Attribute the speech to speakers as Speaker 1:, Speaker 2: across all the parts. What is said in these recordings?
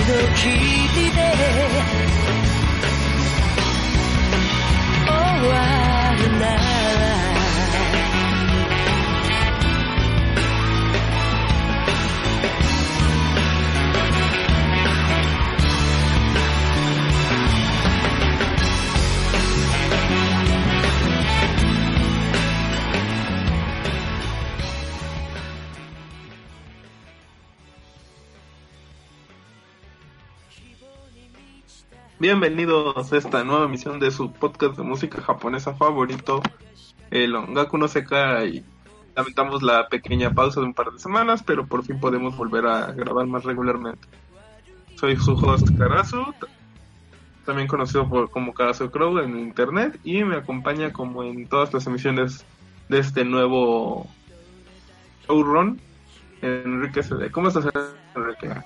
Speaker 1: 度聞いて
Speaker 2: Bienvenidos a esta nueva emisión de su podcast de música japonesa favorito, el Ongaku no Sekai. Lamentamos la pequeña pausa de un par de semanas, pero por fin podemos volver a grabar más regularmente. Soy su host Karasu, también conocido por, como Karasu Crow en internet, y me acompaña como en todas las emisiones de este nuevo showrun, Enrique CD. ¿Cómo estás,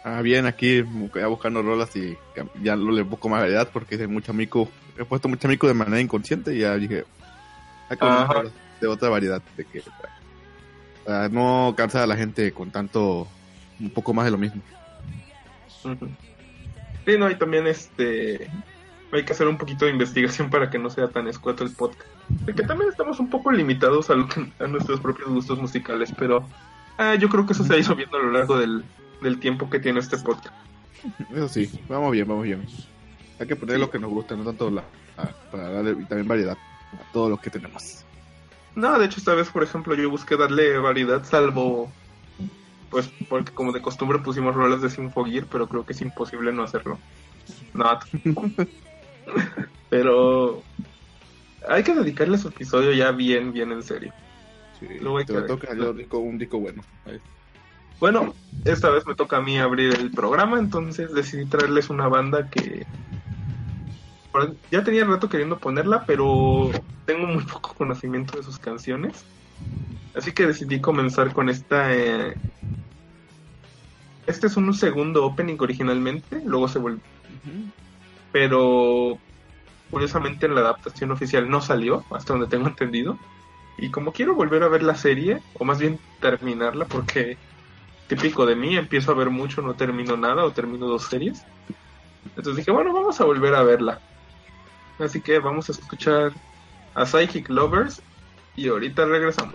Speaker 3: Ah, bien, aquí ya buscando rolas y ya lo le poco más variedad porque es mucho mico. He puesto mucho mico de manera inconsciente y ya dije, hay buscar de otra variedad, de que para, para no cansar a la gente con tanto, un poco más de lo mismo.
Speaker 2: Sí, no, y también este hay que hacer un poquito de investigación para que no sea tan escueto el podcast. De que también estamos un poco limitados a, lo que- a nuestros propios gustos musicales, pero ah, yo creo que eso se ha ido viendo a lo largo del, del tiempo que tiene este podcast.
Speaker 3: Eso sí, vamos bien, vamos bien. Hay que poner
Speaker 2: Sí.
Speaker 3: lo que nos gusta, no tanto la, para darle también variedad a todo lo que tenemos.
Speaker 2: No, de hecho esta vez, por ejemplo, yo busqué darle variedad, salvo pues porque como de costumbre pusimos rolas de Sinfogear, pero creo que es imposible no hacerlo. No. pero hay que dedicarle su episodio ya bien, bien en serio.
Speaker 3: Sí,
Speaker 2: Luego hay
Speaker 3: te
Speaker 2: que-
Speaker 3: un disco bueno. Ahí.
Speaker 2: Bueno, esta vez me toca a mí abrir el programa, entonces decidí traerles una banda que ya tenía rato queriendo ponerla, pero tengo muy poco conocimiento de sus canciones. Así que decidí comenzar con esta... eh, Este es un segundo opening originalmente, luego se volvió... Pero curiosamente en la adaptación oficial no salió, hasta donde tengo entendido. Y como quiero volver a ver la serie, o más bien terminarla, porque
Speaker 4: típico de mí, empiezo a ver mucho, no termino nada o termino dos series. Entonces dije, bueno, vamos a volver a verla. Así que vamos a escuchar a Psychic Lovers y ahorita regresamos.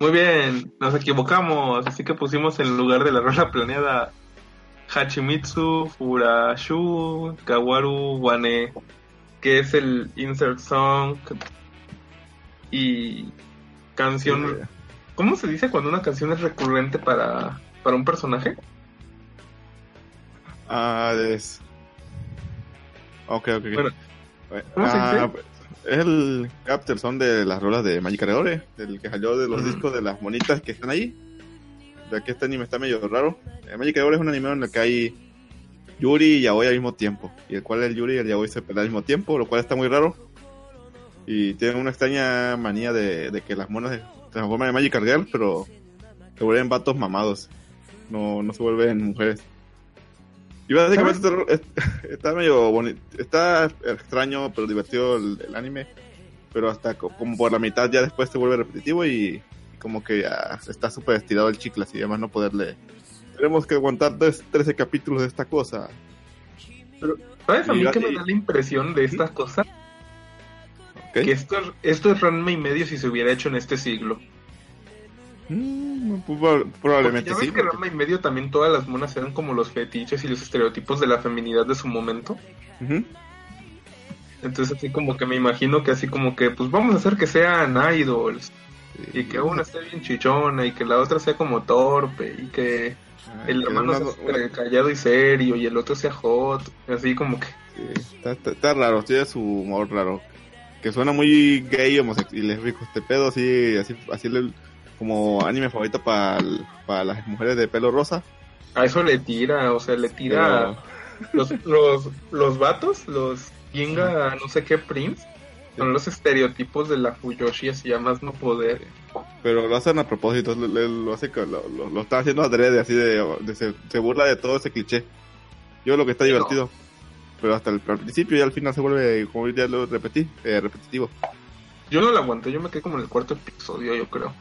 Speaker 4: Muy bien, nos equivocamos, así que pusimos en lugar de la rola planeada Hachimitsu Furashu Kawaru Wane, que es el insert song y canción. ¿Cómo se dice cuando una canción es recurrente para, para un personaje?
Speaker 3: Ah, es. Ok, ok.
Speaker 4: Bueno, ¿Cómo
Speaker 3: ah, se
Speaker 4: dice?
Speaker 3: Ah, es el capter son de las rolas de Magic Cargadores, del que salió de los discos de las monitas que están ahí. Ya que este anime está medio raro. Eh, Magic Cargadores es un anime en el que hay Yuri y Yaoi al mismo tiempo. Y el cual el Yuri y el Yaoi se pelean al mismo tiempo, lo cual está muy raro. Y tienen una extraña manía de, de que las monas se transforman en Magic Girl, pero se vuelven vatos mamados. No, no se vuelven mujeres. Y básicamente es- está medio bonito. Está extraño, pero divertido el, el anime. Pero hasta co- como por la mitad ya después se vuelve repetitivo y, y como que ya está súper estirado el chicle, así además no poderle. Tenemos que aguantar tres- 13 capítulos de esta cosa.
Speaker 2: ¿Sabes a mí
Speaker 3: Mira,
Speaker 2: que me
Speaker 3: y-
Speaker 2: da la impresión de esta cosa?
Speaker 3: ¿ok?
Speaker 2: Que esto, es- esto es Ranma y medio si se hubiera hecho en este siglo.
Speaker 3: Mm,
Speaker 2: Porque
Speaker 3: probablemente
Speaker 2: ya ves
Speaker 3: sí.
Speaker 2: que Ranma y medio también todas las monas eran como los fetiches y los estereotipos de la feminidad de su momento. Entonces así como que me imagino que así como que pues vamos a hacer que sean idols y que una esté bien chichona y que la otra sea como torpe y que el hermano sea
Speaker 3: una-
Speaker 2: callado y serio y el otro sea hot, así como que
Speaker 3: Sí, está, está- está raro, tiene su humor raro. Que suena muy gay homosexual y lésbico este pedo, así, así, así le- como anime favorito para las mujeres de pelo rosa.
Speaker 2: a eso le tira, o sea, le tira los, los, los vatos, los Ginga, no sé qué Prince, son los estereotipos de la Fuyoshi, así ya más no poder.
Speaker 3: Pero lo hacen a propósito, le- lo, hace lo, lo, lo están haciendo adrede, así de, de- se, se burla de todo ese cliché. Yo lo que está divertido. Pero hasta el, al principio y al final se vuelve, como ya lo repetí, eh, repetitivo.
Speaker 2: Yo no lo aguanté, yo me quedé como en el cuarto episodio, yo creo.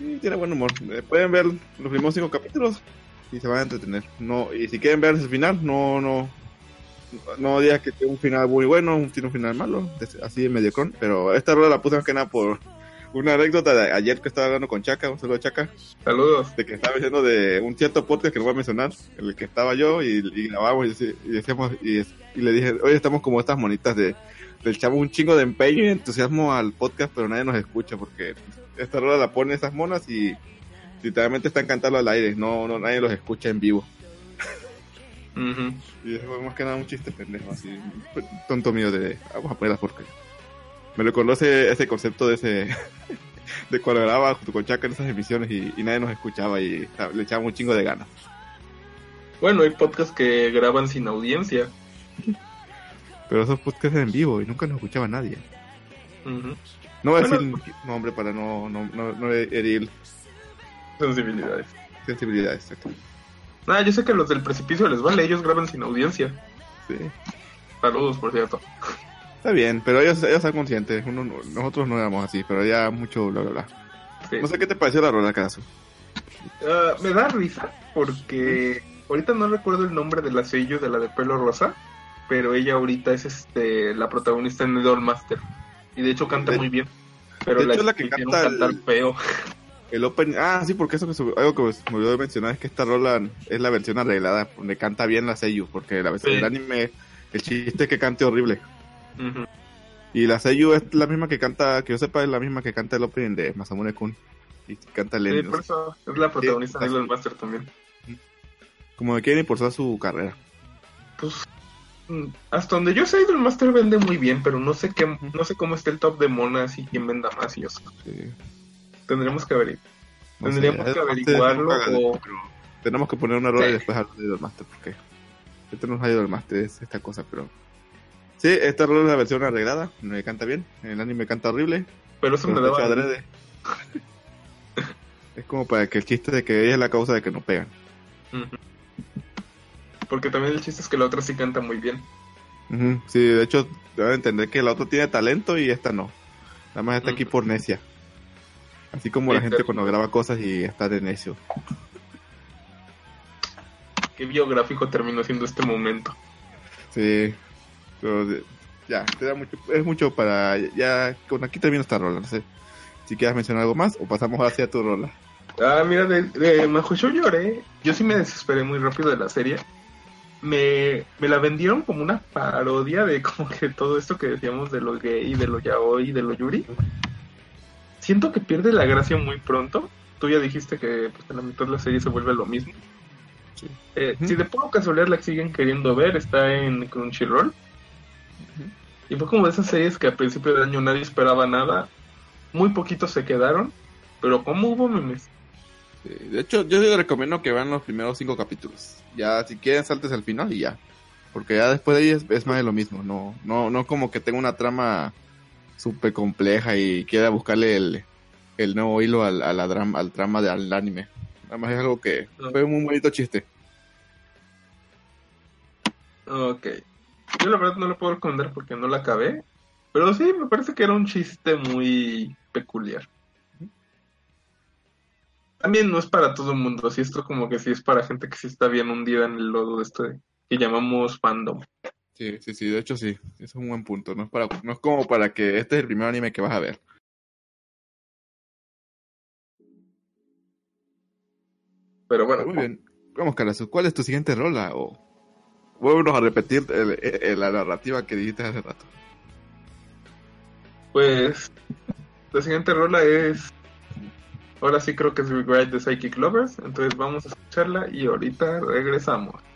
Speaker 3: Y tiene buen humor. Eh, pueden ver los primeros cinco capítulos y se van a entretener. No, y si quieren ver el final, no, no, no digas que tiene un final muy bueno, un- tiene un final malo, así de mediocrón. Pero esta rueda la puse más que nada por una anécdota de ayer que estaba hablando con Chaca, un saludo a Chaca,
Speaker 2: Saludos.
Speaker 3: de que estaba diciendo de un cierto podcast que no voy a mencionar, en el que estaba yo y, y grabamos y, y decíamos, y, y le dije, oye, estamos como estas monitas de, le echamos un chingo de empeño y entusiasmo al podcast, pero nadie nos escucha porque esta rueda la ponen esas monas y literalmente están cantando al aire, no, no nadie los escucha en vivo.
Speaker 2: Ujú.
Speaker 3: Y eso fue más que nada un chiste pendejo, así, tonto mío de, vamos a ponerlas porque me recordó ese, ese concepto de ese, de cuando grababa junto con Chaca en esas emisiones y, y nadie nos escuchaba y le echábamos un chingo de ganas.
Speaker 2: Bueno, hay podcasts que graban sin audiencia.
Speaker 3: Pero esos podcasts en vivo y nunca nos escuchaba nadie.
Speaker 2: Ujú.
Speaker 3: No voy a
Speaker 2: Bueno,
Speaker 3: decir nombre para no, no, no, no herir
Speaker 2: Sensibilidades.
Speaker 3: sensibilidades. exacto.
Speaker 2: Ah, yo sé que los del precipicio les vale, ellos graban sin audiencia.
Speaker 3: Sí.
Speaker 2: Saludos, por cierto.
Speaker 3: Está bien, pero ellos, ellos están conscientes. Uno no- nosotros no éramos así, pero ya mucho bla bla bla.
Speaker 2: Sí.
Speaker 3: No sé qué te pareció la rola, Carazo.
Speaker 2: Ah, me da risa porque ahorita no recuerdo el nombre de la sello de la de pelo rosa, pero ella ahorita es este la protagonista en Idol Master y de hecho canta
Speaker 3: De-
Speaker 2: muy bien. Pero
Speaker 3: de
Speaker 2: la,
Speaker 3: hecho, la que canta el-
Speaker 2: feo.
Speaker 3: El open... Ah, sí, porque eso que se- algo que me olvidó de mencionar es que esta rola es la versión arreglada, donde canta bien la Seiyu, porque la versión
Speaker 2: Sí.
Speaker 3: del anime, el chiste es que cante horrible. Y la Seiyu es la misma que canta, que yo sepa, es la misma que canta el opening de Masamune Kun. Y canta
Speaker 2: Sí, por
Speaker 3: sé.
Speaker 2: eso es la protagonista
Speaker 3: Sí,
Speaker 2: de Master también.
Speaker 3: Como que quieren impulsar su carrera.
Speaker 2: Pues hasta donde yo sé Idol Master vende muy bien, pero no sé qué, no sé cómo está el top de monas y quién venda más y eso.
Speaker 3: Sí.
Speaker 2: Tendremos que averiguar.
Speaker 3: No sé,
Speaker 2: Tendríamos que averiguarlo o-
Speaker 3: pero Tenemos que poner una
Speaker 2: Sí.
Speaker 3: y después hablar de Idol Master, porque este no es Idol Master, es esta cosa, pero... Sí, esta rola es la versión arreglada, me canta bien, el anime canta horrible,
Speaker 2: Pero eso
Speaker 3: pero
Speaker 2: me daba
Speaker 3: adrede. es como para que el chiste de que ella es la causa de que no pegan.
Speaker 2: Porque también el chiste es que la otra sí canta muy bien.
Speaker 3: Sí, de hecho, deben entender que la otra tiene talento y esta no. Nada más está aquí por necia. Así como la gente cuando graba cosas y está de necio.
Speaker 2: Qué biográfico terminó siendo este momento.
Speaker 3: Sí. Pero de- ya, te da mucho, es mucho para. Ya, con aquí termino esta rola. No sé si quieres mencionar algo más o pasamos hacia tu rola.
Speaker 2: Ah, mira, de, de Majo, yo lloré. Yo sí me desesperé muy rápido de la serie. Me, me la vendieron como una parodia de como que todo esto que decíamos de lo gay, de lo yaoi, de lo yuri. Siento que pierde la gracia muy pronto. Tú ya dijiste que pues, en la mitad de la serie se vuelve lo mismo.
Speaker 3: Sí.
Speaker 2: Eh. Si de poco casualidad la siguen queriendo ver, está en Crunchyroll.
Speaker 5: Y fue como de esas series que al principio del año nadie esperaba nada. Muy poquitos se quedaron. Pero ¿cómo hubo memes?
Speaker 3: Sí, de hecho, yo les recomiendo que vean los primeros cinco capítulos. Ya, si quieren, saltes al final y ya. Porque ya después de ahí es, es más de lo mismo. No, no, no como que tenga una trama súper compleja y quiera buscarle el, el nuevo hilo al, a la drama, al trama del anime. Nada más es algo que
Speaker 5: No.
Speaker 3: fue un bonito chiste.
Speaker 5: Ok. Yo la verdad no lo puedo recomendar porque no la acabé. Pero sí, me parece que era un chiste muy peculiar. También no es para todo el mundo, así esto como que sí es para gente que sí está bien hundida en el lodo de este que llamamos fandom.
Speaker 3: Sí, sí, sí, de hecho sí. Es un buen punto. No es, para, no es como para que este es el primer anime que vas a ver.
Speaker 5: Pero bueno,
Speaker 3: Muy bien. Vamos, Carazu, ¿cuál es tu siguiente rola? O vuelvenos a repetir el- el- la narrativa que dijiste hace rato.
Speaker 5: pues la siguiente rola es ahora sí creo que es Regret de Psychic Lovers, entonces vamos a escucharla y ahorita regresamos.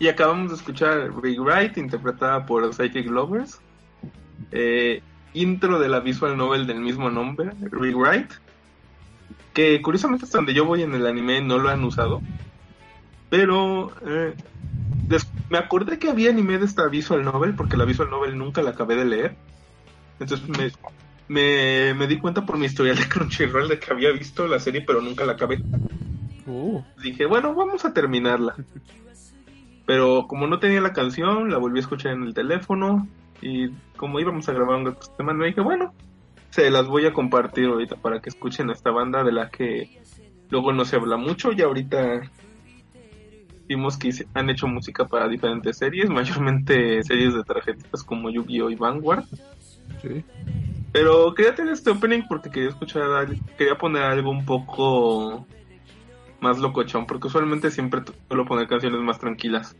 Speaker 2: Y acabamos de escuchar Rewrite, interpretada por Psychic Lovers. Eh, intro de la visual novel del mismo nombre, Rewrite. Que curiosamente hasta donde yo voy en el anime no lo han usado. Pero eh, me acordé que había anime de esta visual novel porque la visual novel nunca la acabé de leer. Entonces me, me, me di cuenta por mi historial de Crunchyroll de que había visto la serie pero nunca la acabé.
Speaker 6: Uh,
Speaker 2: Dije, bueno, vamos a terminarla. Pero como no tenía la canción, la volví a escuchar en el teléfono. Y como íbamos a grabar un tema, me dije, bueno, se las voy a compartir ahorita para que escuchen a esta banda de la que luego no se habla mucho. Y ahorita vimos que han hecho música para diferentes series, mayormente series de tarjetitas como Yu-Gi-Oh! y Vanguard.
Speaker 6: sí.
Speaker 2: Pero quería tener este opening porque quería escuchar, quería poner algo un poco más locochón, porque usualmente siempre suelo poner canciones más tranquilas.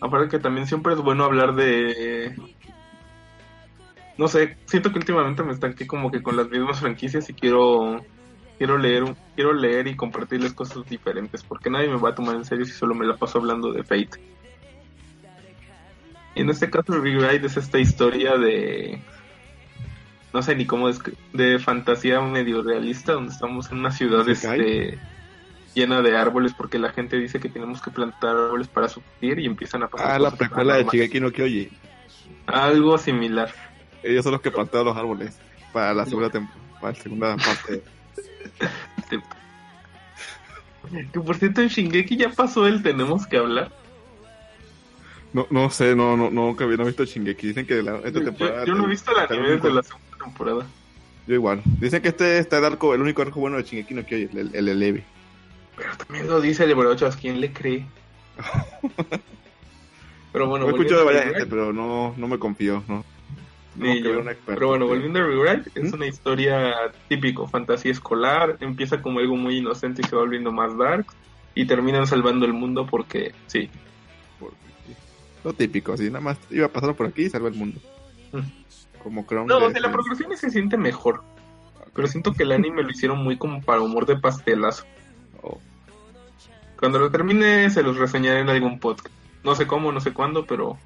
Speaker 2: Aparte que también siempre es bueno hablar de... No sé, siento que últimamente me estanqué como que con las mismas franquicias y quiero quiero leer quiero leer y compartirles cosas diferentes, porque nadie me va a tomar en serio si solo me la paso hablando de Fate. Y en este caso Rewrite es esta historia de no sé ni cómo es de fantasía medio realista donde estamos en una ciudad este llena de árboles porque la gente dice que tenemos que plantar árboles para subsistir y empiezan a pasar
Speaker 3: Ah, la precuela de. Shigeki no Kyoji.
Speaker 2: algo similar
Speaker 3: Ellos son los que plantaron los árboles para la segunda temporada, para la segunda parte.
Speaker 2: que por cierto en Shingeki ya pasó el tenemos que hablar
Speaker 3: No, no sé, no, no, no, nunca he visto Shingeki. Dicen que la, esta temporada.
Speaker 2: yo no he visto la anime desde la segunda temporada
Speaker 3: Yo igual. Dicen que este está el arco, el único arco bueno de Shingeki no Kyoji, el, el Elevi.
Speaker 2: pero también lo dice el Brochas quién le cree pero bueno
Speaker 3: Lo he escuchado de
Speaker 2: a
Speaker 3: varias gente, pero no, no me confío, no. Que
Speaker 2: yo. Pero bueno, volviendo a Rewrite, es
Speaker 3: ¿Mm?
Speaker 2: una historia típico, fantasía escolar, empieza como algo muy inocente y se va volviendo más dark, y terminan salvando el mundo porque, sí,
Speaker 3: Porque sí. Lo típico, así, nada más iba pasando por aquí y salva el mundo.
Speaker 2: Mm.
Speaker 3: Como Crown.
Speaker 2: No,
Speaker 3: de-
Speaker 2: la progresión se siente mejor, pero siento que el anime lo hicieron muy como para humor de pastelazo.
Speaker 3: oh,
Speaker 2: Cuando lo termine se los reseñaré en algún podcast. No sé cómo, no sé cuándo, pero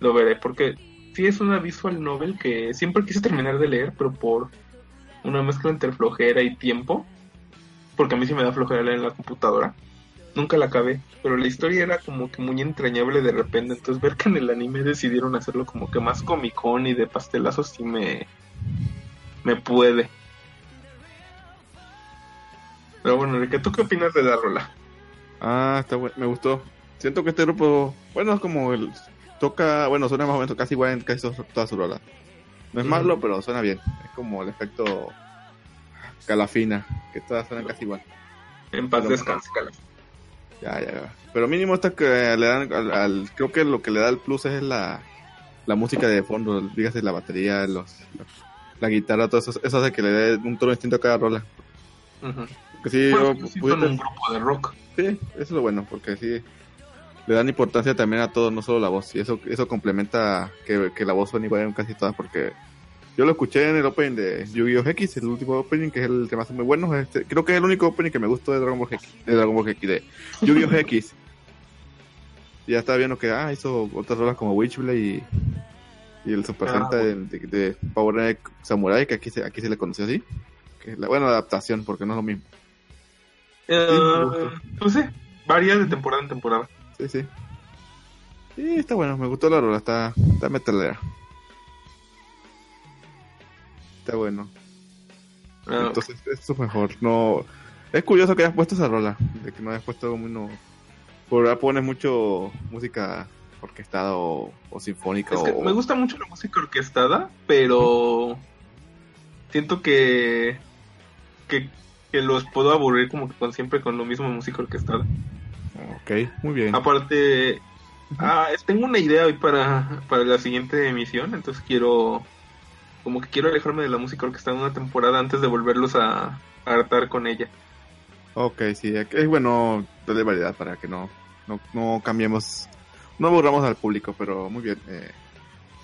Speaker 2: lo veré, porque sí es una visual novel que siempre quise terminar de leer, pero por una mezcla entre flojera y tiempo, porque a mí sí me da flojera leer en la computadora. Nunca la acabé, pero la historia era como que muy entrañable de repente, entonces ver que en el anime decidieron hacerlo como que más comicón y de pastelazo sí me me puede. Pero bueno, Enrique, ¿tú qué opinas de la rola?
Speaker 3: Ah, está bueno, me gustó. Siento que este grupo, bueno, es como el. Toca, bueno, suena más o menos casi igual en casi to- todas sus rolas. No es malo, pero suena bien. Es como el efecto calafina, que todas suenan casi igual.
Speaker 2: En paz descanse, Cala.
Speaker 3: Ya, ya, ya. Pero mínimo esta que le dan al, al- creo que lo que le da el plus es la, la música de fondo, dígase la batería, los, la guitarra, todo eso, eso hace que le dé un tono distinto a cada rola.
Speaker 2: Ujú.
Speaker 3: Que sí,
Speaker 2: Bueno,
Speaker 3: yo
Speaker 2: sí un grupo de rock.
Speaker 3: sí, eso es lo bueno, porque sí le dan importancia también a todo, no solo la voz, y eso, eso complementa que, que la voz suene igual en casi todas, porque yo lo escuché en el opening de Yu-Gi-Oh! X, el último opening, que es el que más muy bueno, este, creo que es el único opening que me gustó de Dragon Ball X, de Dragon Ball X, de Yu-Gi-Oh! X. Ya estaba viendo que, ah, hizo otras rolas como Witchblade y, y el Super
Speaker 2: Ah,
Speaker 3: de, de, de Power Knight Samurai, que aquí se, aquí se le conoció así. Que es la, bueno, adaptación, porque no es lo mismo. Me
Speaker 2: pues sí, varía de temporada en temporada.
Speaker 3: Sí, sí. Sí, está bueno, me gustó la rola, está, está metalera. Está bueno.
Speaker 2: Ah,
Speaker 3: Entonces, esto es mejor. No, es curioso que hayas puesto esa rola, de que no hayas puesto como uno. Por ahora pones mucho música orquestada o, o sinfónica
Speaker 2: es que
Speaker 3: o.
Speaker 2: me gusta mucho la música orquestada, pero siento que, que que los puedo aburrir como que con siempre con lo mismo música orquestada.
Speaker 3: Ok, muy bien.
Speaker 2: Aparte, ah, tengo una idea hoy para, para la siguiente emisión, entonces quiero como que quiero alejarme de la música orquestada una temporada antes de volverlos a, a hartar con ella.
Speaker 3: Ok, sí, es bueno darle variedad para que no, no, no cambiemos, no aburramos al público, pero muy bien. Eh,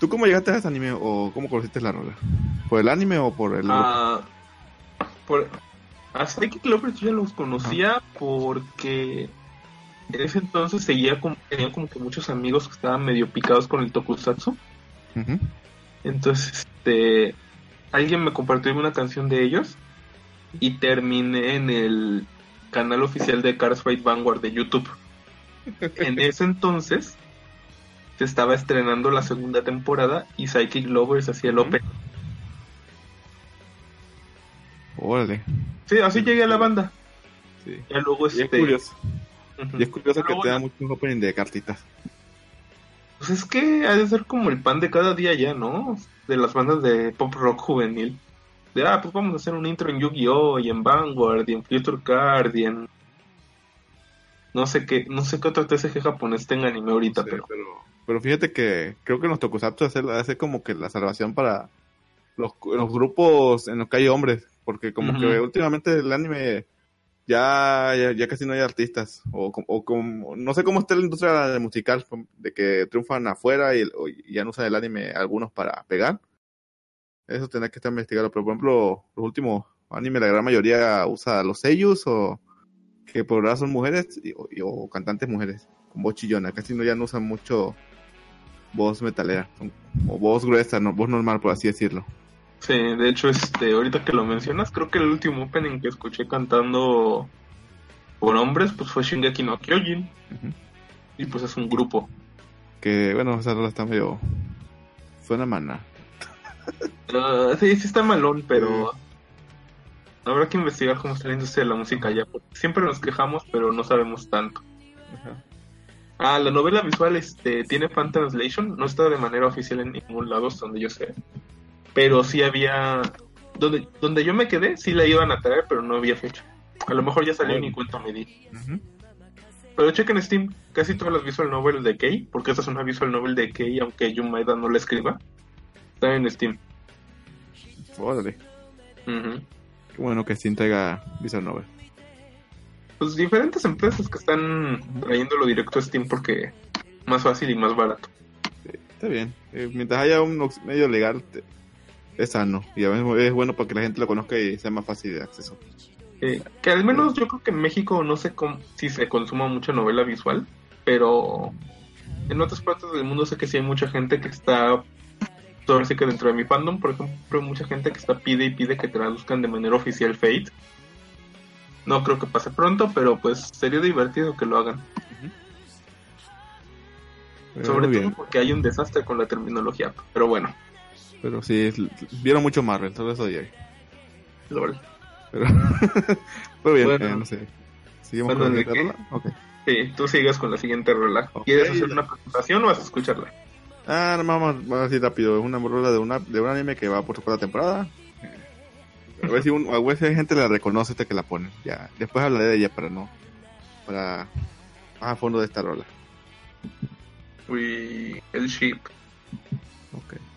Speaker 3: ¿Tú cómo llegaste a ese anime o cómo conociste la rola? ¿Por el anime o por el?
Speaker 2: Ah, por, a Psychic Lovers yo ya los conocía porque en ese entonces seguía como, tenía como que muchos amigos que estaban medio picados con el tokusatsu.
Speaker 3: Ujú.
Speaker 2: Entonces, este, alguien me compartió una canción de ellos y terminé en el canal oficial de Cars Fight Vanguard de YouTube. En ese entonces se estaba estrenando la segunda temporada y Psychic Lovers hacía el open.
Speaker 3: Órale.
Speaker 2: Sí, así llegué a la banda.
Speaker 3: Sí.
Speaker 2: Ya luego
Speaker 3: Y es
Speaker 2: este.
Speaker 3: curioso. Y es curioso que te da mucho un opening de cartitas.
Speaker 2: Pues es que ha de ser como el pan de cada día ya, ¿no? De las bandas de pop rock juvenil. De, ah, pues vamos a hacer un intro en Yu-Gi-Oh! y en Vanguard y en Future Card y en... No sé qué, no sé qué otro TCG japonés tenga anime ahorita, pero...
Speaker 3: pero, pero fíjate que creo que los tokusatsu hace, hace como que la salvación para los, los grupos en los que hay hombres. Porque como que últimamente el anime ya, ya, ya casi no hay artistas. O, o como, no sé cómo está la industria musical, de que triunfan afuera y, o- ya no usan el anime algunos para pegar. Eso tendrá que estar investigado. Pero por ejemplo, los últimos animes, la gran mayoría usa los sellos o que por ahora son mujeres y- o, o cantantes mujeres con voz chillona. Casi no ya no usan mucho voz metalera o voz gruesa, no, voz normal por así decirlo.
Speaker 2: Sí, de hecho, este, ahorita que lo mencionas, creo que el último opening que escuché cantando por hombres, pues fue Shingeki no Kyojin. Y pues es un grupo.
Speaker 3: Que bueno, esa rola está medio suena mana.
Speaker 2: Ah, sí, sí está malón, pero habrá que investigar cómo está la industria de la música allá. Porque siempre nos quejamos, pero no sabemos tanto. Ah, la novela visual este, tiene fan translation, no está de manera oficial en ningún lado, hasta donde yo sé. Pero sí había. Donde, donde yo me quedé, sí la iban a traer, pero no había fecha. A lo mejor ya salió en mi cuenta me di.
Speaker 3: Ujú.
Speaker 2: Pero chequen en Steam, casi todas las visual novels de Kei, porque esta es una visual novel de Kei, aunque Maeda no la escriba, están en Steam.
Speaker 3: Órale. Qué bueno que Steam traiga Visual Novel.
Speaker 2: Pues diferentes empresas que están trayéndolo directo a Steam porque más fácil y más barato.
Speaker 3: Está bien. Eh, mientras haya un medio legal, te- es sano. Y a veces es bueno para que la gente lo conozca y sea más fácil de acceso.
Speaker 2: Eh, que al menos yo creo que en México no sé cómo, si se consuma mucha novela visual, pero en otras partes del mundo sé que sí hay mucha gente que está, ahora sí que dentro de mi fandom, por ejemplo, hay mucha gente que está pide y pide que traduzcan de manera oficial Fate. No creo que pase pronto, pero pues sería divertido que lo hagan. Sobre todo porque hay un desastre con la terminología. Pero bueno,
Speaker 3: Pero sí, vieron mucho Marvel, solo eso diré.
Speaker 2: lol.
Speaker 3: Pero, pero bien,
Speaker 2: Bueno.
Speaker 3: eh, no sé. ¿Seguimos
Speaker 2: Bueno,
Speaker 3: con la
Speaker 2: ¿de
Speaker 3: siguiente rola? Ok.
Speaker 2: Sí, tú sigues con la siguiente rola.
Speaker 3: Ok.
Speaker 2: ¿Quieres hacer una presentación o vas a escucharla?
Speaker 3: Ah, no, vamos, vamos a decir rápido. Es una rola de, una, de un anime que va por su cuarta temporada. A ver si, un, a ver si hay gente la reconoce hasta que la pone. Ya, después hablaré de ella para no. Para más a fondo de esta rola.
Speaker 2: Uy, el ship.
Speaker 3: Ok.「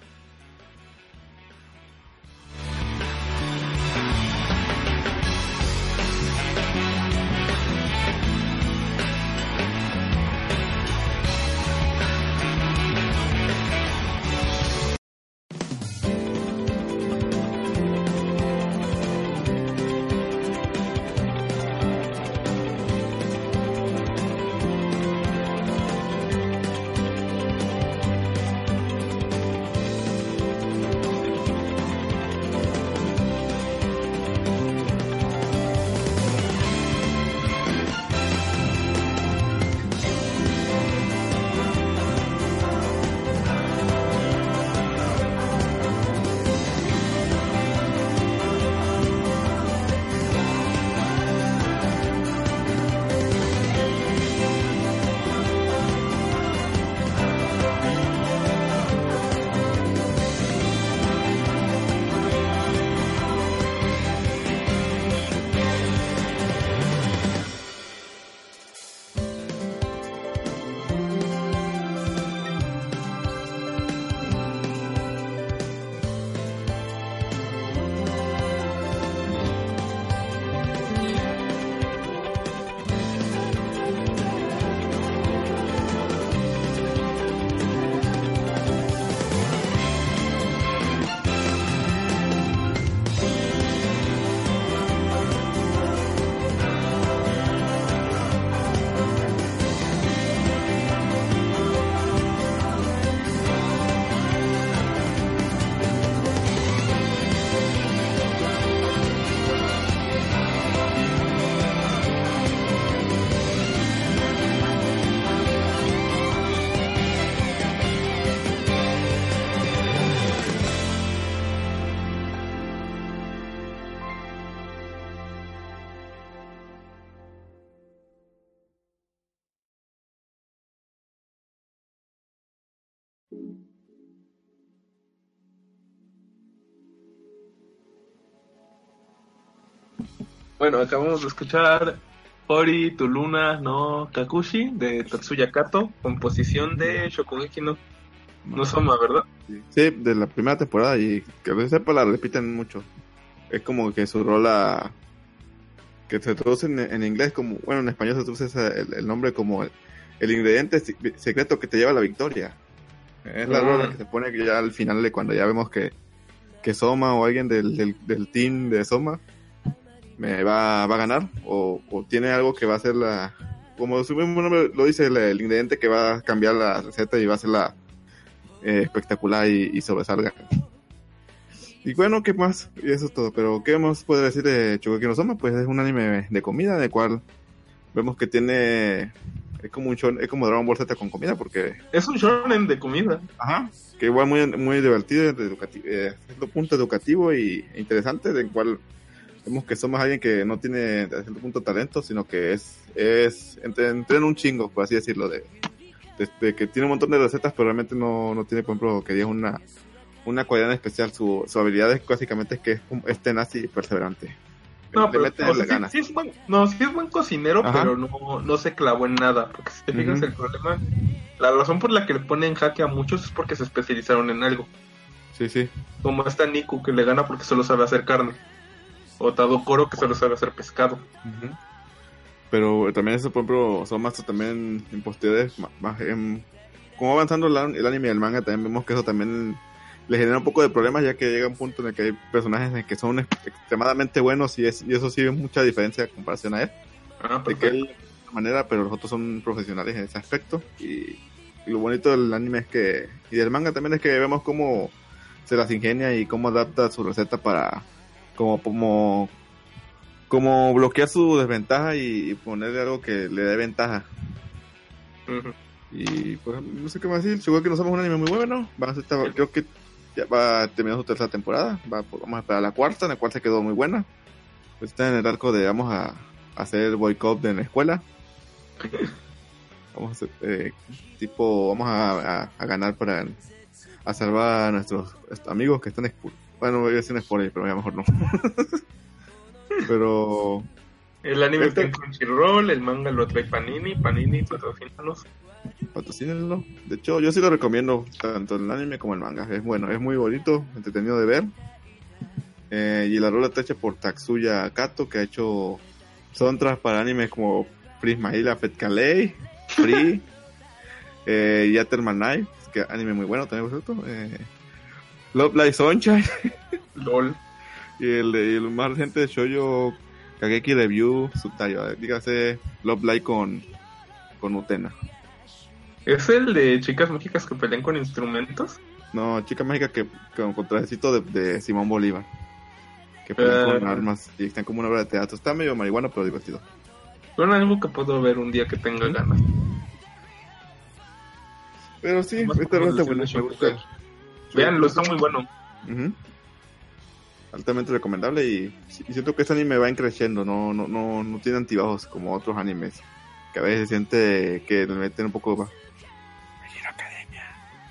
Speaker 2: Bueno, acabamos de escuchar Ori, tu luna no Kakushi de Tatsuya Kato, composición de Shokugeki no, no Soma, ¿verdad?
Speaker 3: Sí, de la primera temporada y que a veces sepa la repiten mucho. Es como que su rola que se traduce en, en inglés como, bueno, en español se traduce ese- el, el nombre como el, el ingrediente secreto que te lleva a la victoria. Es la
Speaker 2: Ah.
Speaker 3: rola que se pone que ya al final de cuando ya vemos que, que Soma o alguien del, del, del team de Soma me va, va a ganar o, o tiene algo que va a ser la, como su mismo nombre lo dice, el, el ingrediente que va a cambiar la receta y va a ser la eh, espectacular y, y sobresalga. Y bueno, ¿qué más? Y eso es todo. Pero, ¿qué más puede decir de Shokugeki no Soma? Pues es un anime de comida, de cual vemos que tiene... Es como un shonen- es como Dragon Ball Z con comida, porque...
Speaker 2: Es un shonen de comida.
Speaker 3: Ajá. Que igual muy, muy divertido, educativo, eh, punto educativo y interesante, del cual vemos que somos alguien que no tiene a cierto punto talento, sino que es, es entre- entrena un chingo, por así decirlo, de, de- de que tiene un montón de recetas, pero realmente no, no tiene, por ejemplo, que diga una, una cualidad especial. Su, su habilidad es básicamente es que es, es tenaz y perseverante.
Speaker 2: No, pero o sea, sí- es buen, no, sí es buen cocinero,
Speaker 3: Ajá.
Speaker 2: pero no, no se clavó en nada. Porque si te fijas, el problema, la razón por la que le ponen jaque a muchos es porque se especializaron en algo.
Speaker 3: Sí, sí.
Speaker 2: Como esta Niku que le gana porque solo sabe hacer carne. O Tadokoro que solo sabe hacer pescado.
Speaker 3: Ujú. Pero también eso, por ejemplo, son más también en más, en- como va avanzando el, an- el anime y el manga, también vemos que eso también le genera un poco de problemas, ya que llega un punto en el que hay personajes en que son ex- extremadamente buenos y, es, y eso sí es mucha diferencia en comparación a él.
Speaker 2: Ah,
Speaker 3: De que él de manera, pero los otros son profesionales en ese aspecto. Y, y lo bonito del anime es que, y del manga también es que vemos cómo se las ingenia y cómo adapta su receta para, como, como, como bloquear su desventaja y, y ponerle algo que le dé ventaja. Y pues no sé qué más decir, seguro que nos somos un anime muy bueno. Va a ser- creo que ya va a terminar su tercera temporada. Va, pues, vamos a esperar la cuarta, en la cual se quedó muy buena. Pues está en el arco de vamos a, a hacer boicot en la escuela. Vamos a hacer, eh, tipo, vamos a, a- a ganar para a salvar a nuestros amigos que están expu- Bueno, voy a decir un spoiler, pero ya mejor no. pero
Speaker 2: El anime
Speaker 3: Este-
Speaker 2: está en Crunchyroll, el manga lo trae Panini, Panini, patrocínanos.
Speaker 3: patrocínenlo. De hecho, yo sí lo recomiendo, tanto el anime como el manga. Es bueno, es muy bonito, entretenido de ver. Eh, y la rola está hecha por Tatsuya Kato, que ha hecho soundtracks para animes como Prismaila Fat Calais, Free, eh, Yatterman Knife, que anime muy bueno también, por cierto. Eh, Love Live Sunshine,
Speaker 2: LOL.
Speaker 3: y el, y el más reciente de Shoujo Kageki Review, Subtayo, dígase Love Live con, con Utena.
Speaker 2: ¿Es el de chicas mágicas que pelean con instrumentos?
Speaker 3: No, chica mágica que con contrajecito de, de Simón Bolívar. Que pelean
Speaker 2: Ah.
Speaker 3: con armas y están como una obra de teatro. Está medio marihuana, pero divertido.
Speaker 2: Son algo que puedo ver un día que tenga ganas.
Speaker 3: Pero sí, esta rola está buena. Me gusta.
Speaker 2: Veanlo, está muy bueno.
Speaker 3: Altamente recomendable y, y siento que este anime va creciendo, no, no, no, no tiene antibajos como otros animes. Que a veces se siente que le meten un poco más.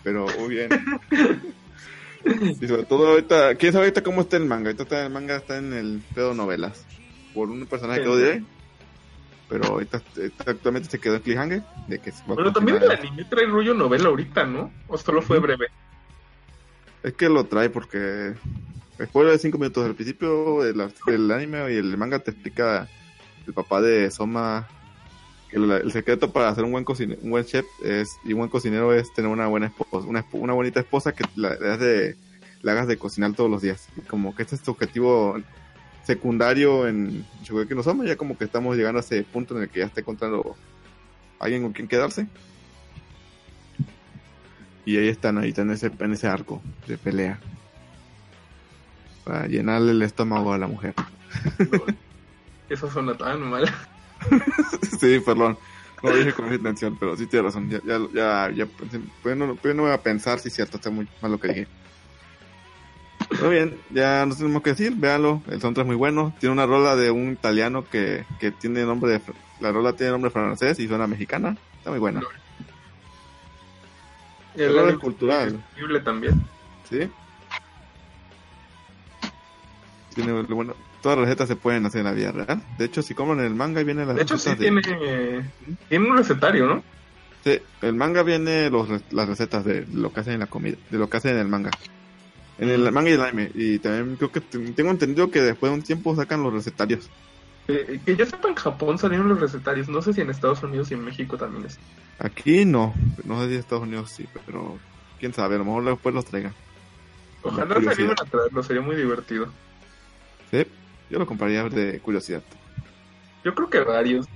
Speaker 3: Pero muy bien. y sobre todo ahorita, ¿quién sabe ahorita cómo está el manga? Ahorita está, el manga está en el pedo novelas. Por un personaje que odié. Pero ahorita, ahorita actualmente se quedó en cliffhanger. De que se va a
Speaker 2: Pero también el anime trae rollo novela ahorita, ¿no? ¿O solo fue breve?
Speaker 3: Es que lo trae porque después de 5 minutos del principio del anime y el manga te explica el papá de Soma que el secreto para hacer un buen cocine- un buen chef es y un buen cocinero es tener una buena esposa, una, una bonita esposa que la, de, hagas de cocinar todos los días. Y como que este es tu objetivo secundario en Shokugeki no Soma, ya como que estamos llegando a ese punto en el que ya está encontrando alguien con quien quedarse. Y ahí están, ahí están en ese, en ese arco de pelea. Para llenarle el estómago a la mujer.
Speaker 2: Eso suena tan mal.
Speaker 3: sí, perdón. No lo dije con esa intención, pero sí tiene razón. Ya, ya, ya, ya pues no, pues no voy a pensar si es cierto, está muy mal lo que dije. Muy bien, ya no tenemos que decir, véanlo, el soundtrack es muy bueno. Tiene una rola de un italiano que, que tiene nombre de, la rola tiene nombre francés y suena mexicana. Está muy buena. Error
Speaker 2: anime
Speaker 3: cultural.
Speaker 2: es también.
Speaker 3: ¿Sí? Tiene, bueno, todas las recetas se pueden hacer en la vida real. De hecho, si compran el manga viene las
Speaker 2: De hecho, sí
Speaker 3: recetas
Speaker 2: tiene, tiene un recetario, ¿no?
Speaker 3: Sí, el manga viene los, las recetas de lo que hacen en la comida, de lo que hacen en el manga. En el manga y el anime. Y también creo que tengo entendido que después de un tiempo sacan los recetarios.
Speaker 2: Eh, que yo sepa, en Japón salieron los recetarios. No sé si en Estados Unidos y en México también es.
Speaker 3: Aquí no, no sé si en Estados Unidos sí, pero quién sabe, a lo mejor después los traigan.
Speaker 2: Ojalá se animen a traerlo, sería muy divertido.
Speaker 3: Sí, yo lo compraría de curiosidad.
Speaker 2: Yo creo que varios.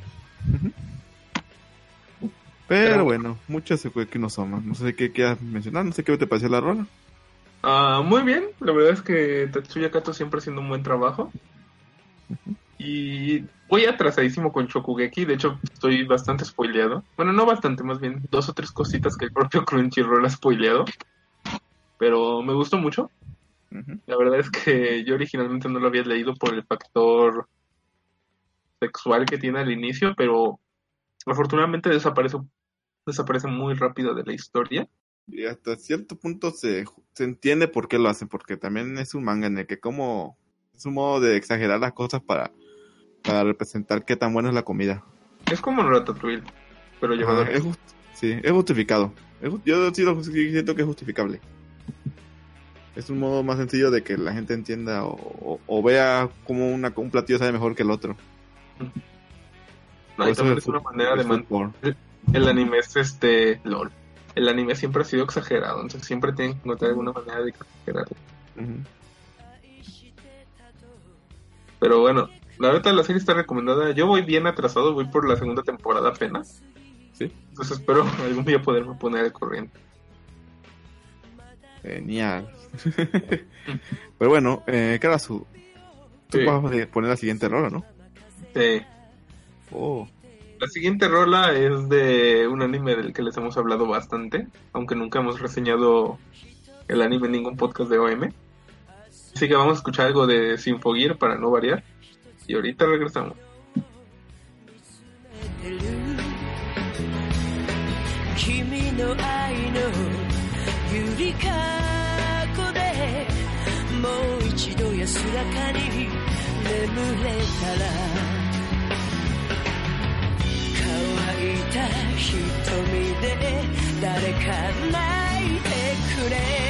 Speaker 3: Pero,
Speaker 2: Pero-
Speaker 3: bueno, muchas se que no son. No sé qué quieras mencionar, no sé qué te pareció la rola.
Speaker 2: Ah, muy bien, la verdad es que Tetsuya Kato siempre haciendo un buen trabajo. Y voy atrasadísimo con Shokugeki, de hecho estoy bastante spoileado. Bueno, no bastante, más bien dos o tres cositas que el propio Crunchyroll ha spoileado. Pero me gustó mucho. La verdad es que yo originalmente no lo había leído por el factor sexual que tiene al inicio, pero afortunadamente desaparece, desaparece muy rápido de la historia.
Speaker 3: Y hasta cierto punto se, se entiende por qué lo hacen, porque también es un manga en el que como es un modo de exagerar las cosas para, para representar qué tan buena es la comida.
Speaker 2: Es como Ratatouille, pero llevado
Speaker 3: Ajá, es sí, es justificado. Es yo sí, lo, siento que es justificable. Es un modo más sencillo de que la gente entienda o, o- o vea como una, un platillo sabe mejor que el otro.
Speaker 2: No, también es una manera de
Speaker 3: el
Speaker 2: man-
Speaker 3: fútbol.
Speaker 2: El anime es este LOL. El anime siempre ha sido exagerado, entonces siempre tienen que encontrar alguna manera de exagerarlo. Pero bueno, la verdad la serie está recomendada. Yo voy bien atrasado, voy por la segunda temporada apenas.
Speaker 3: Sí,
Speaker 2: Entonces espero algún día poderme poner al corriente.
Speaker 3: genial. Pero bueno, eh, Karasu, tú
Speaker 2: Sí.
Speaker 3: vas a poner la siguiente rola, ¿no?
Speaker 2: Eh,
Speaker 3: Oh,
Speaker 2: la siguiente rola es de un anime del que les hemos hablado bastante, aunque nunca hemos reseñado el anime en ningún podcast de OM. Así que vamos a escuchar algo de Sinfogear para no variar. y ahorita regresamos.
Speaker 1: もう一度安らかに眠れたら乾いた瞳で誰か泣いてくれ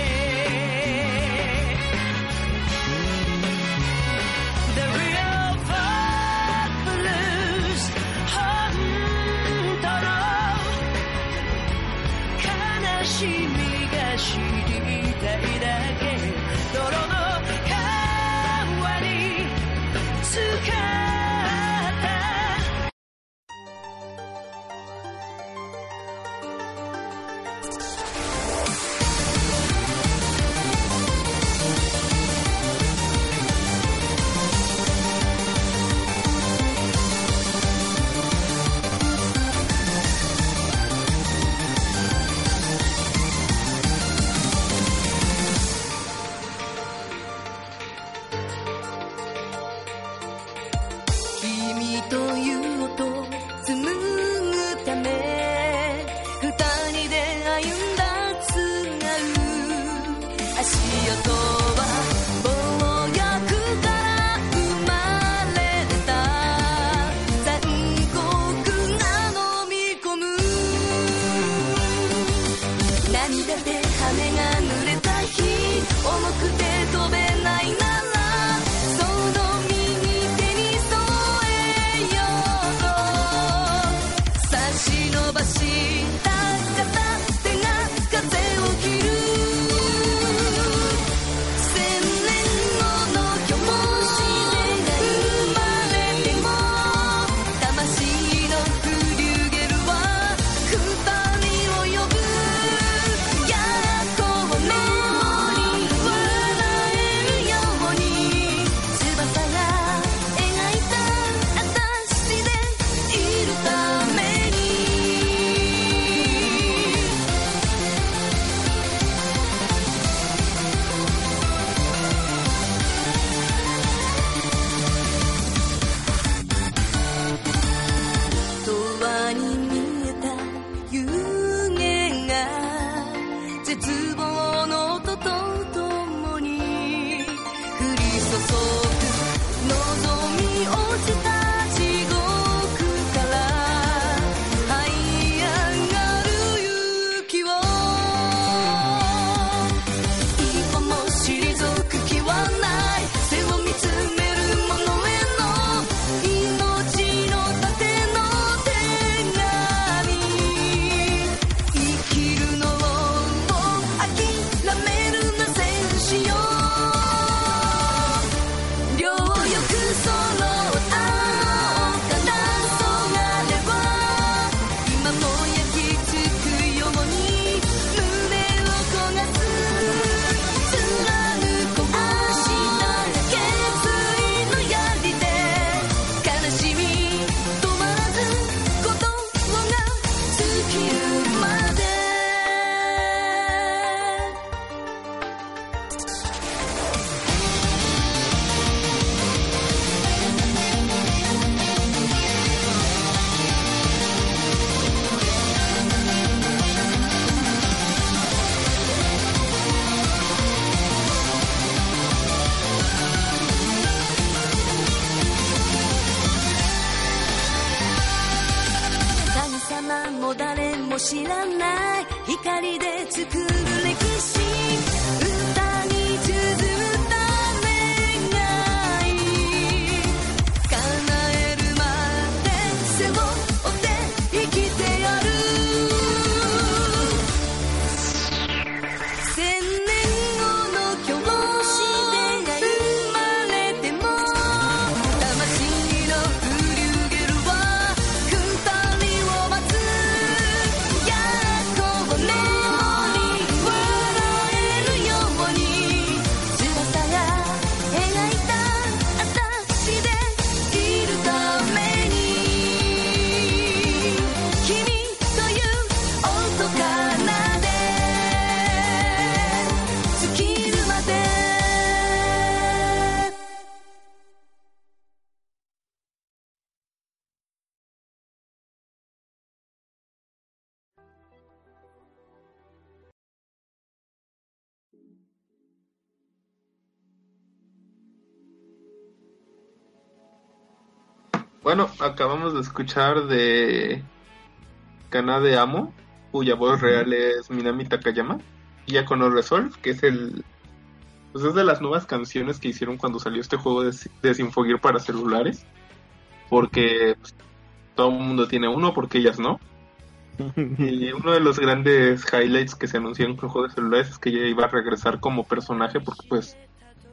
Speaker 2: Bueno, acabamos de escuchar de Kana de Amo, cuya voz real es Minami Takayama, y ya con Resolve, que es el pues es de las nuevas canciones que hicieron cuando salió este juego de, de Sinfogear para celulares, porque pues, todo el mundo tiene uno, porque ellas no. Y uno de los grandes highlights que se anunció en el juego de celulares es que ella iba a regresar como personaje, porque pues,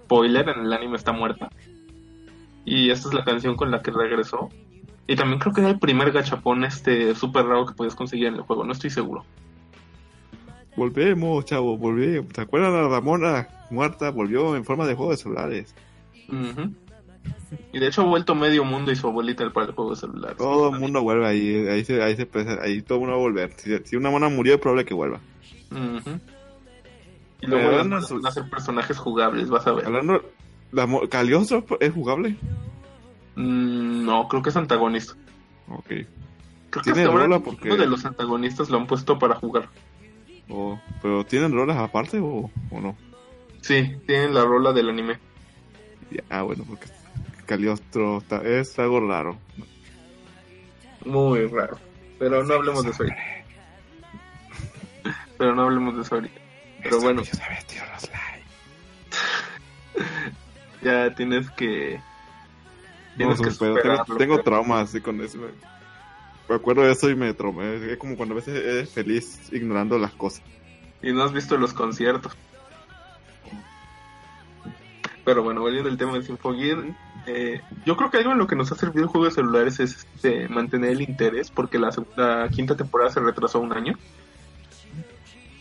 Speaker 2: spoiler, en el anime está muerta. Y esta es la canción con la que regresó. Y también creo que era el primer gachapón este super raro que puedes conseguir en el juego, no estoy seguro.
Speaker 3: Volvemos, chavo, volvemos. ¿Te acuerdas de la Ramona muerta? Volvió en forma de juego de celulares.
Speaker 2: Y de hecho ha vuelto medio mundo y su abuelita para el juego de celulares.
Speaker 3: Todo el mundo vuelve ahí, ahí se, ahí se ahí todo el mundo va a volver. Si, si una mona murió es probable que vuelva.
Speaker 2: Y luego van a ser personajes jugables, vas a ver.
Speaker 3: Hablando, la Cagliostro es jugable.
Speaker 2: Mm, no, creo que es antagonista.
Speaker 3: Ok.
Speaker 2: Creo que
Speaker 3: Tiene
Speaker 2: hasta ahora
Speaker 3: rola porque-
Speaker 2: uno de los antagonistas lo han puesto para jugar.
Speaker 3: O- pero tienen rolas aparte o, o no?
Speaker 2: Sí, tienen la rola del anime.
Speaker 3: Ya, ah, bueno, porque Cagliostro está- es algo raro.
Speaker 2: Muy raro. Pero no hablemos de eso ahorita. Pero no hablemos de eso ahorita. Pero bueno, ya tienes que...
Speaker 3: No,
Speaker 2: Tienes que
Speaker 3: tengo, traumas con eso. Me, me acuerdo de eso y me traumé. Es como cuando a veces eres feliz ignorando las cosas.
Speaker 2: Y no has visto los conciertos. Pero bueno, volviendo al tema de Sinfogear, eh, yo creo que algo en lo que nos ha servido el juego de celulares es este, mantener el interés, porque la, la quinta temporada se retrasó un año.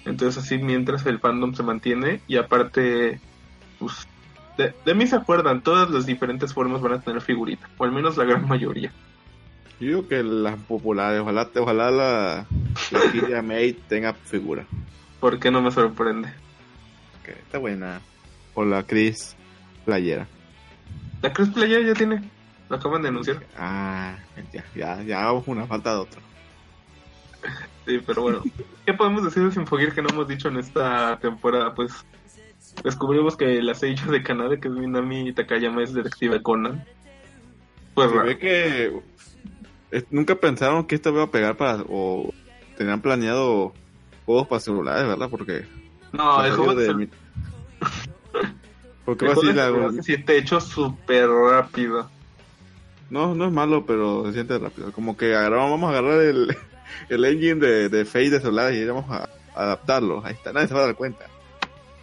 Speaker 2: Entonces así mientras el fandom se mantiene y aparte, pues, de, de mí se acuerdan, todas las diferentes formas van a tener figurita, o al menos la gran mayoría.
Speaker 3: Yo digo que las populares, ojalá, ojalá la, la Killa May tenga figura.
Speaker 2: ¿Por qué no me sorprende?
Speaker 3: Está buena. O la Chris Playera.
Speaker 2: La Cruz Player ya tiene, lo acaban de anunciar.
Speaker 3: Ah, ya, ya, ya una falta de otra.
Speaker 2: Sí, pero bueno, ¿qué podemos decir de Sinfogear que no hemos dicho en esta temporada? Pues descubrimos que la Seiya de Kanade, que es Minami Takayama, es detective Conan. Pues
Speaker 3: Se ve que eh, nunca pensaron que esto iba a pegar para. o tenían planeado juegos para celulares, ¿verdad? Porque.
Speaker 2: No, el juego de,
Speaker 3: mi- Porque
Speaker 2: el
Speaker 3: va
Speaker 2: juego
Speaker 3: la.
Speaker 2: se siente hecho súper rápido.
Speaker 3: No, no es malo, pero se siente rápido. Como que agarramos, vamos a agarrar el, el engine de, de Fate de celulares y vamos a adaptarlo. Ahí está, nadie se va a dar cuenta.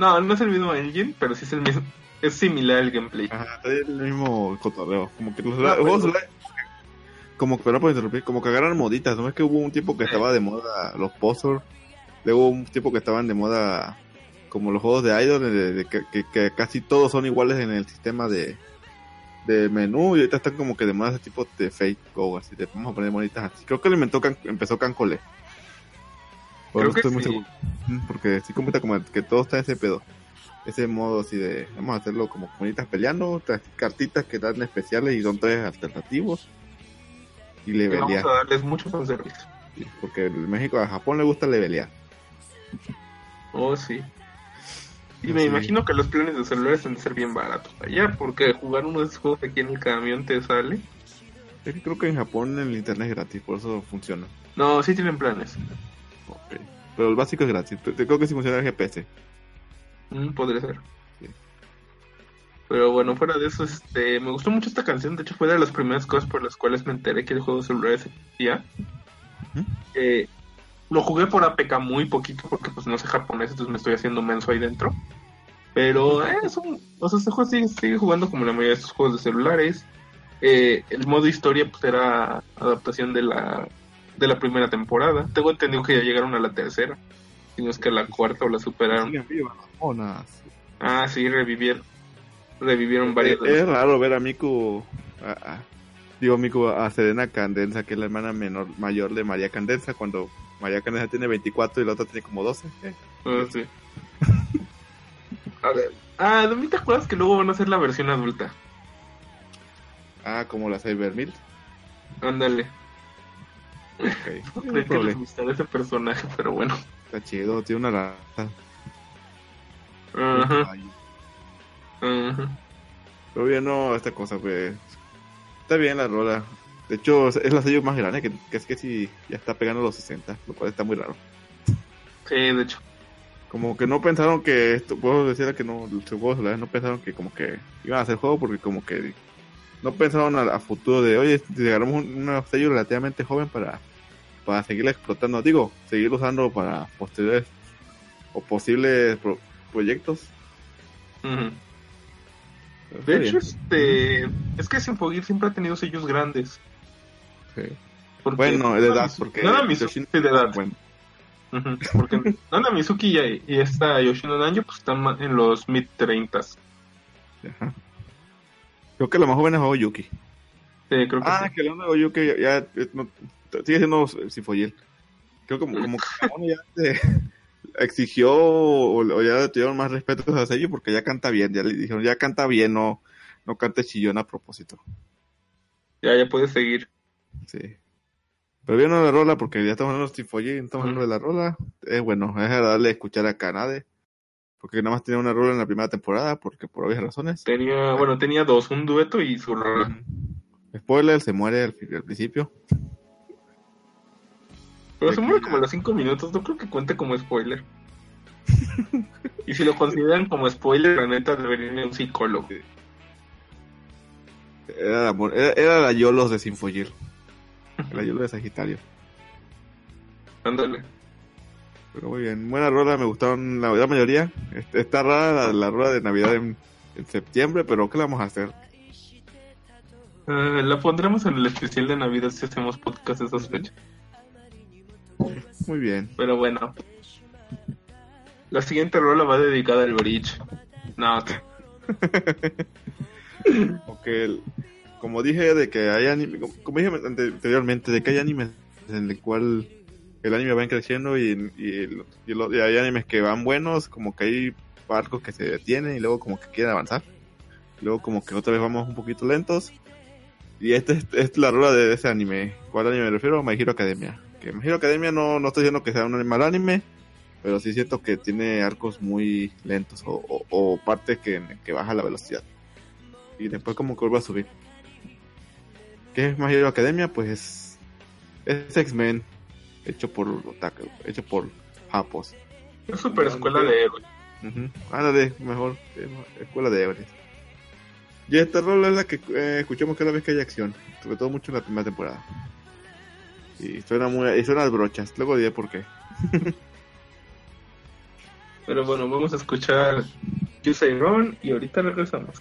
Speaker 2: No, no es el mismo engine, pero sí es el mismo. Es similar el gameplay.
Speaker 3: Ajá, es el mismo cotorreo. Como que los,
Speaker 2: No, pero-
Speaker 3: juegos celulares- Como que, por interrumpir, como que agarran moditas. ¿No es que hubo un tiempo que estaba de moda los posers? Luego hubo un tiempo que estaban de moda como los juegos de Idol, de, de que, que- que casi todos son iguales en el sistema de, de menú. Y ahorita están como que de moda ese tipo de Fate Go, así de vamos a poner moditas así. Creo que lo inventó, Can- empezó Cancole. Por
Speaker 2: Creo que
Speaker 3: estoy muy seguro. Porque sí comenta como que todo está ese pedo. Ese modo así de, vamos a hacerlo como monitas peleando, cartitas que dan especiales y son tres alternativos. Y
Speaker 2: Y vamos a darles mucho servicio.
Speaker 3: sí, Porque en México a Japón le gusta levelear.
Speaker 2: Oh, sí. Y me imagino que los planes de celulares han de ser bien baratos allá, porque jugar uno de esos juegos aquí en el camión te sale.
Speaker 3: Es que creo que en Japón el internet es gratis, por eso funciona.
Speaker 2: No, sí tienen planes.
Speaker 3: Ok. Pero el básico es gratis. Te- Creo que sí funciona el GPS.
Speaker 2: Mm, podría ser.
Speaker 3: Sí.
Speaker 2: Pero bueno, fuera de eso, este, me gustó mucho esta canción. De hecho, fue de las primeras cosas por las cuales me enteré que el juego de celulares existía. Eh, lo jugué por APK muy poquito porque pues no sé japonés, entonces me estoy haciendo menso ahí dentro. Pero eh, es un, o sea, este juego sigue, sigue jugando como la mayoría de estos juegos de celulares. Eh, el modo historia pues era adaptación de la de la primera temporada. Tengo entendido que ya llegaron a la tercera. Si no es que a la cuarta o la superaron.
Speaker 3: Siguen vivas las monas.
Speaker 2: Ah, sí, revivieron. Revivieron varias
Speaker 3: Es, es raro ver a Miku. a- a- digo, Miku a Serena Candenza, que es la hermana menor mayor de María Candenza, cuando María Candenza tiene 24 y la otra tiene como 12. eh.
Speaker 2: Ah, sí. A ver. Ah, ¿de mí te acuerdas que luego van a hacer la versión adulta?
Speaker 3: Ah, como la Cyber Mill.
Speaker 2: Ándale.
Speaker 3: Ok.
Speaker 2: No
Speaker 3: hay
Speaker 2: que les gustara ese personaje, pero bueno.
Speaker 3: Está chido, tiene una rata.
Speaker 2: Ajá, ajá.
Speaker 3: Pero bien, no, esta cosa, pues. Está bien la rola. De hecho, es la sello más grande, que, que es que si ya está pegando los 60, lo cual está muy raro.
Speaker 2: Sí, de hecho.
Speaker 3: Como que no pensaron que esto, puedo decir que no, los juegos celulares no pensaron que como que iban a hacer juego porque como que no pensaron a, a futuro de, oye, si agarramos un, una sello relativamente joven para, para seguirla explotando, digo, seguir usando para posteriores o posibles pro- proyectos.
Speaker 2: De
Speaker 3: bien.
Speaker 2: hecho, este. Es que Sinfogir siempre ha tenido sellos grandes.
Speaker 3: Sí.
Speaker 2: Porque
Speaker 3: Bueno, de edad, porque
Speaker 2: Nana Mizuki, de edad.
Speaker 3: Bueno,
Speaker 2: Porque Nana Mizuki y, y esta Yoshino Nanjo pues están en los mid 30 Sí,
Speaker 3: ajá. Creo que lo más joven es Oyuki.
Speaker 2: creo que
Speaker 3: Ah,
Speaker 2: sí.
Speaker 3: que el de Oyuki ya, ya, eh, no, sigue siendo Sifoyel. Creo como, como que ya se exigió o, o ya le tuvieron más respeto a sello porque ya canta bien. Ya le dijeron, ya canta bien, no, no cante chillón a propósito.
Speaker 2: Ya, ya puedes seguir.
Speaker 3: Sí. Pero bien la rola porque ya estamos hablando de Sifoyel, estamos hablando de la rola. Es bueno, es agradable escuchar a Kanade. Porque nada más tenía una rola en la primera temporada, porque por obvias razones.
Speaker 2: Tenía, bueno, tenía dos, un dueto y su rola.
Speaker 3: Spoiler, se muere al, principio.
Speaker 2: Pero se muere como a los 5 minutos, no creo que cuente como spoiler. y si lo consideran como spoiler, la neta debería ir a un psicólogo.
Speaker 3: Era, la era, era la Yolos de Sinfoyil. La Yolos de Sagitario.
Speaker 2: Ándale.
Speaker 3: Pero muy bien. Buena rola, me gustaron la, la mayoría. Este- Está rara la, la rola de Navidad en, en septiembre, pero ¿qué le vamos a hacer?
Speaker 2: Eh, la pondremos en el especial de Navidad si hacemos podcast esas fechas.
Speaker 3: Muy bien.
Speaker 2: Pero bueno. La siguiente rola va dedicada al bridge. No,
Speaker 3: el- como dije, de que hay anime, como, dije ante- anteriormente, de que hay animes en el cual el anime va creciendo y, y, y y hay animes que van buenos, como que hay barcos que se detienen y luego como que quieren avanzar. Luego como que otra vez vamos un poquito lentos. Y esta es, es la rola de ese anime. ¿Cuál anime me refiero? My Hero Academia. Que My Hero Academia no, no estoy diciendo que sea un mal anime, pero sí siento que tiene arcos muy lentos o, o, o partes que, que baja la velocidad. Y después como que vuelve a subir. ¿Qué es My Hero Academia? Pues es, es X-Men hecho por otaku, hecho por japos.
Speaker 2: es super escuela de héroes.
Speaker 3: Ujú. Ándale, mejor eh, escuela de héroes. Y esta rola es la que eh, escuchamos cada vez que hay acción, sobre todo mucho en la primera temporada. Y suena muy, y suena a brochas, luego diré por qué.
Speaker 2: Pero bueno, vamos a escuchar Yusei Ron y ahorita regresamos.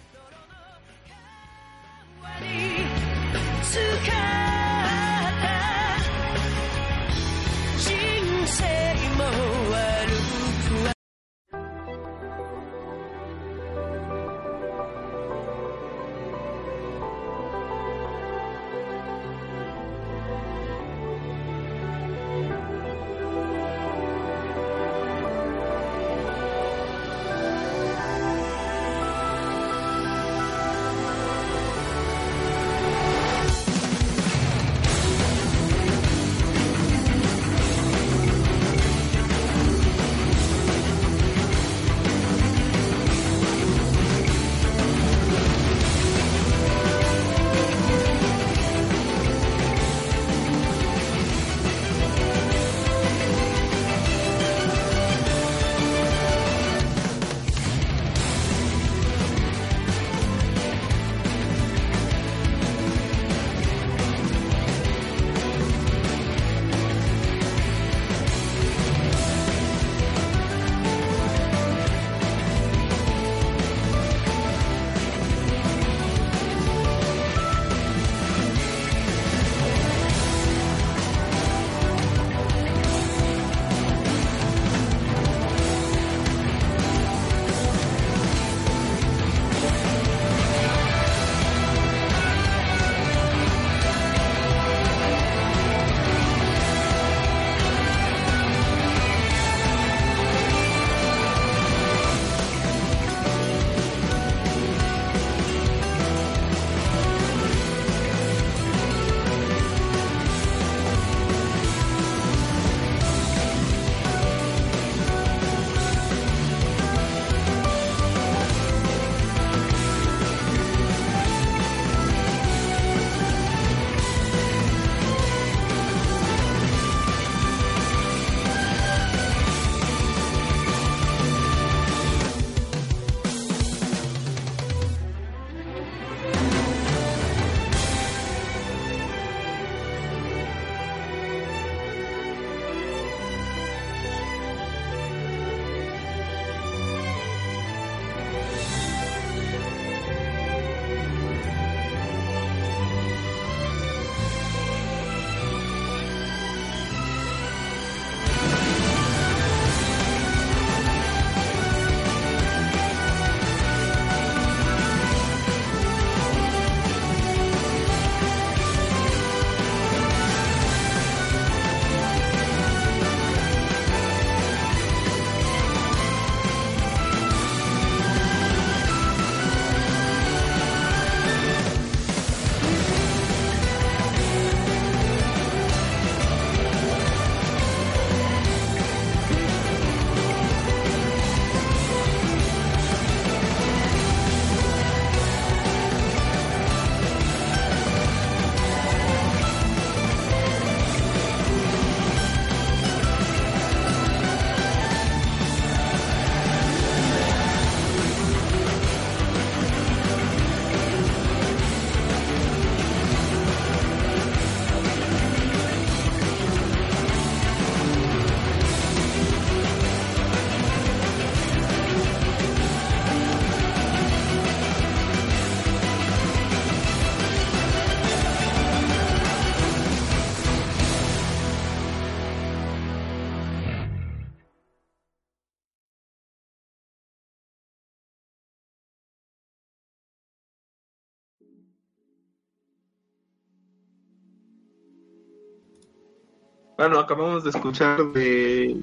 Speaker 2: Bueno, acabamos de escuchar de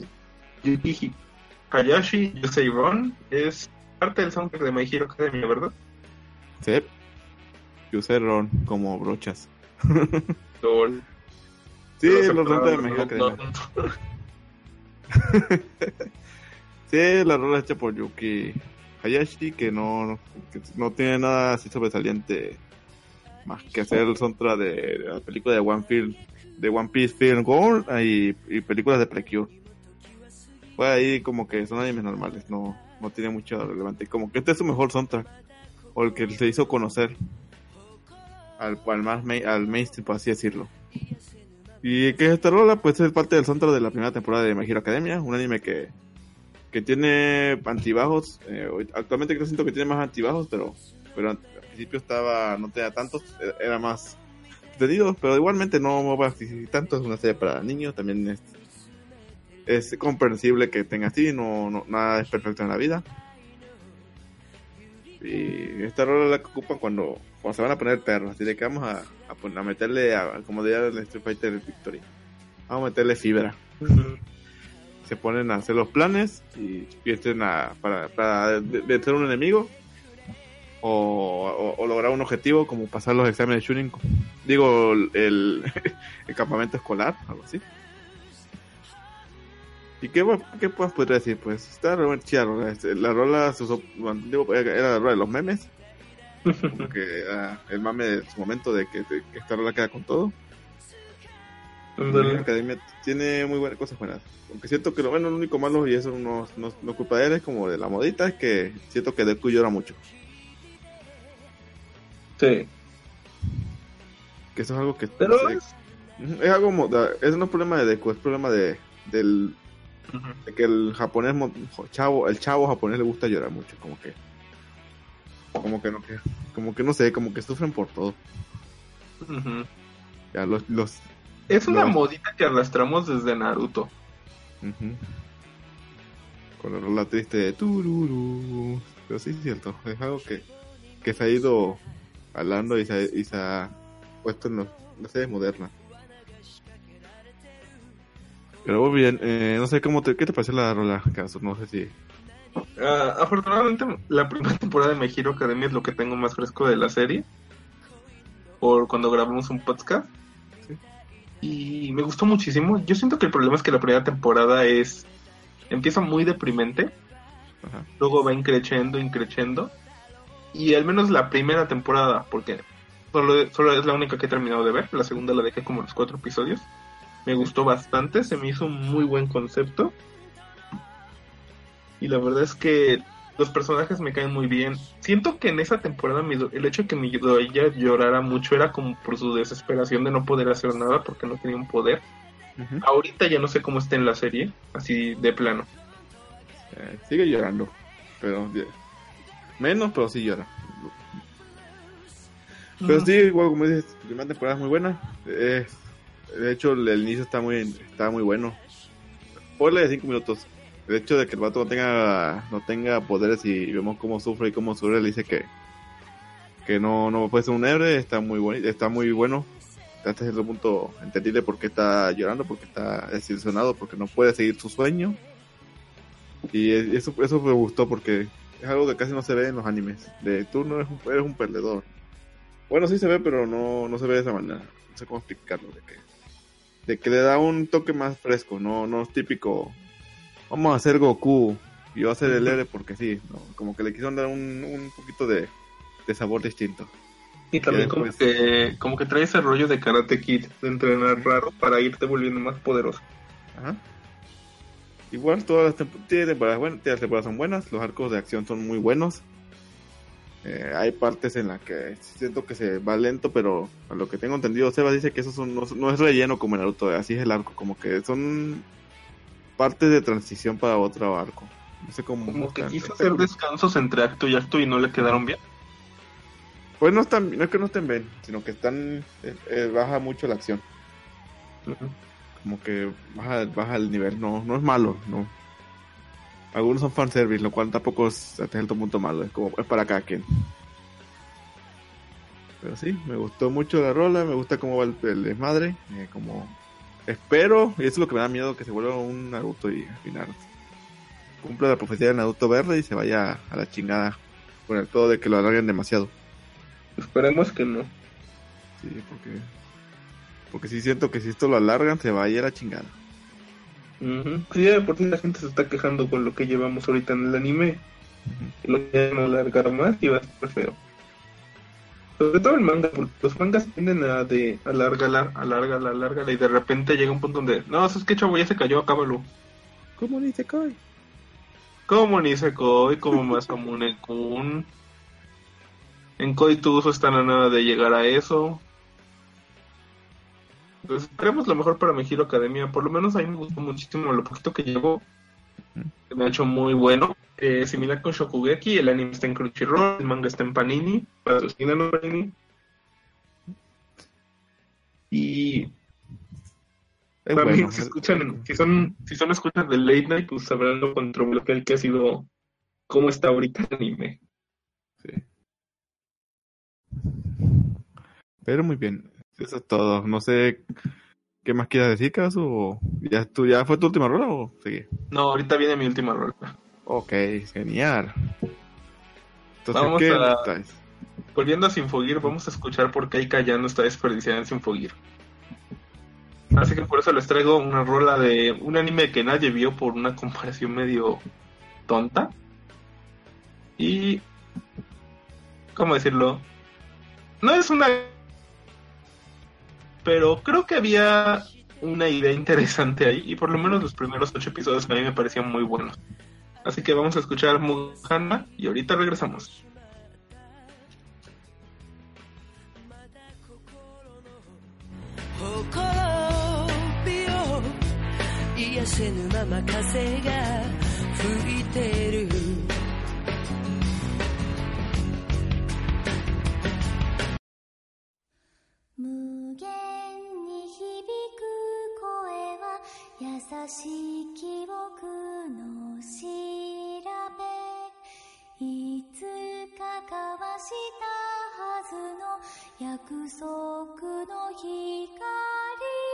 Speaker 2: Yuki Hayashi, Yusei Ron. Es parte del soundtrack de My Hero Academia, ¿verdad?
Speaker 3: Sí. Usé Ron como brochas.
Speaker 2: Lol.
Speaker 3: Sí, los Ron de
Speaker 2: no-
Speaker 3: México
Speaker 2: no-
Speaker 3: Academia. Sí, la rola hecha por Yuki Hayashi, que no, no- que no tiene nada así sobresaliente más que hacer el soundtrack de, de la película de One, Film, de One Piece Film Gold y, y películas de Precure. Fue ahí como que son animes normales, no, no tiene mucho relevante. Como que este es su mejor soundtrack, o el que se hizo conocer al, al, más al mainstream, por así decirlo. Y que esta rola, pues es parte del soundtrack de la primera temporada de My Academia, un anime que, que tiene antibajos. eh, actualmente creo siento que tiene más antibajos, pero, pero al principio estaba, no tenía tantos, era más entretenido, pero igualmente no va a existir tanto, es una serie para niños, también es, es comprensible que tenga así, no, no, nada es perfecto en la vida. Y esta rola la que ocupan cuando, cuando se van a poner perros, así de que vamos a, a, a meterle, a, como diría el Street Fighter Victory, vamos a meterle fibra. Se ponen a hacer los planes y empiezan a para, para vencer un enemigo o, o- o lograr un objetivo como pasar los exámenes de shooting digo el, el campamento escolar algo así y qué, qué más podría decir pues está realmente chida la rola. Este, la rola se usó bueno, digo, era la rola de los memes como que era el mame de su momento de que, de que esta rola queda con todo la academia tiene muy buenas cosas buenas. Aunque siento que lo bueno, lo único malo, y eso no, no, no culpa de él, es como de la modita, es que siento que Deku llora mucho.
Speaker 2: Sí.
Speaker 3: Que eso es algo que.
Speaker 2: Pero
Speaker 3: es, es algo. Eso no es problema de Deku, es problema de, del, de que el japonés, mo- chavo, el chavo japonés le gusta llorar mucho. Como que. Como que no, que, como que no sé, como que sufren por todo. Ya los. los
Speaker 2: Es una
Speaker 3: No.
Speaker 2: modita que arrastramos desde Naruto.
Speaker 3: Con la rola triste de tururu. Pero sí es cierto, es algo que, que se ha ido hablando y se, y se ha puesto en los- las series modernas. Pero muy bien, eh, no sé cómo te, ¿qué te pareció la rola, Caso? No sé si...
Speaker 2: Ah, afortunadamente, la primera temporada de My Hero Academia es lo que tengo más fresco de la serie. Por cuando grabamos un podcast.
Speaker 3: Sí.
Speaker 2: Y me gustó muchísimo. Yo siento que el problema es que la primera temporada es. Empieza muy deprimente.
Speaker 3: Ajá.
Speaker 2: Luego va increciendo, increciendo. Y al menos la primera temporada, porque solo, solo es la única que he terminado de ver. La segunda la dejé como los cuatro episodios. Me gustó bastante, se me hizo un muy buen concepto. Y la verdad es que los personajes me caen muy bien. Siento que en esa temporada mi el hecho de que mi ella llorara mucho era como por su desesperación de no poder hacer nada porque no tenía un poder. Ahorita ya no sé cómo está en la serie, así de plano.
Speaker 3: Eh, sigue llorando, pero... Menos, pero sí llora. Pero sí, igual como dices, la primera temporada es muy buena. Eh, de hecho, el, el inicio está muy, está muy bueno. Ponle de 5 minutos. El hecho de que el vato no tenga, no tenga poderes y vemos cómo sufre y cómo sufre, le dice que, que no, no puede ser un héroe, está muy bueno, está muy bueno. Hasta cierto punto entendible por qué está llorando, porque está desilusionado, porque no puede seguir su sueño. Y eso, eso me gustó porque es algo que casi no se ve en los animes. De tú no eres un, eres un perdedor. Bueno, sí se ve, pero no, no se ve de esa manera. No sé cómo explicarlo. De que, de que le da un toque más fresco, no, no es típico. Vamos a hacer Goku y yo a hacer el héroe porque sí. ¿no? Como que le quisieron dar un, un poquito de, de sabor distinto.
Speaker 2: Y también como que, como que trae ese rollo de Karate Kid, de entrenar raro para irte volviendo más poderoso.
Speaker 3: Ajá. Igual todas las temp- tiene temporadas buenas, tiene las temporadas son buenas, los arcos de acción son muy buenos. Eh, hay partes en las que siento que se va lento, pero a lo que tengo entendido, Sebas dice que eso son, no, no es relleno como en Naruto, así es el arco, como que son partes de transición para otro arco. No sé cómo.
Speaker 2: Como que quiso hacer descansos entre acto y acto y no le quedaron bien.
Speaker 3: Pues no están, no es que no estén bien, sino que están, eh, eh, baja mucho la acción. Como que baja, baja el nivel, no, no es malo, no. Algunos son fanservice, lo cual tampoco es hasta cierto punto malo, es como, es para cada quien. Pero sí, me gustó mucho la rola, me gusta cómo va el, el desmadre, eh, como espero, y eso es lo que me da miedo, que se vuelva un Naruto y al final cumpla la profecía de Naruto verde y se vaya a la chingada con el todo de que lo alarguen demasiado.
Speaker 2: Esperemos que no.
Speaker 3: Sí, porque porque sí siento que si esto lo alargan se va a ir a chingada.
Speaker 2: Ujú. Sí, de por sí la gente se está quejando con lo que llevamos ahorita en el anime. Que Lo quieren alargar más y va a estar feo. Sobre todo el manga, porque los mangas tienden a de alárgala, alárgala, alárgala y de repente llega un punto donde, no, es que chavo ya se cayó, acábalo.
Speaker 3: ¿Cómo dice Kai?
Speaker 2: Como Nisekoi, como Masamune Kun. En Koituso están a nada de llegar a eso. Entonces esperemos lo mejor para mi Hero Academia. Por lo menos a mí me gustó muchísimo lo poquito que llevo. Me ha hecho muy bueno. Eh, similar con Shokugeki, el anime está en Crunchyroll, el manga está en Panini. Patrocínanos Panini. Y también
Speaker 3: bueno,
Speaker 2: si
Speaker 3: es-
Speaker 2: escuchan, si son, si son escuchas de Late Night, pues sabrán lo controversial que ha sido cómo está ahorita el anime.
Speaker 3: Sí. Pero muy bien. Eso es todo. No sé qué más quieras decir, Casu. o ¿Ya, tú, ¿Ya fue tu última rola o sigue?
Speaker 2: No, ahorita viene mi última rola.
Speaker 3: Ok, genial. Entonces,
Speaker 2: Vamos
Speaker 3: ¿qué
Speaker 2: a-? Volviendo a Sinfogir, vamos a escuchar por qué Aika ya no está desperdiciada en Sinfogir. Así que por eso les traigo una rola de un anime que nadie vio por una comparación medio tonta. Y... ¿Cómo decirlo? No es una... Pero creo que había una idea interesante ahí. Y por lo menos los primeros ocho episodios a mí me parecían muy buenos. Así que vamos a escuchar Muhana y ahorita regresamos.
Speaker 7: 優しい記憶の調べいつか交わしたはずの約束の光。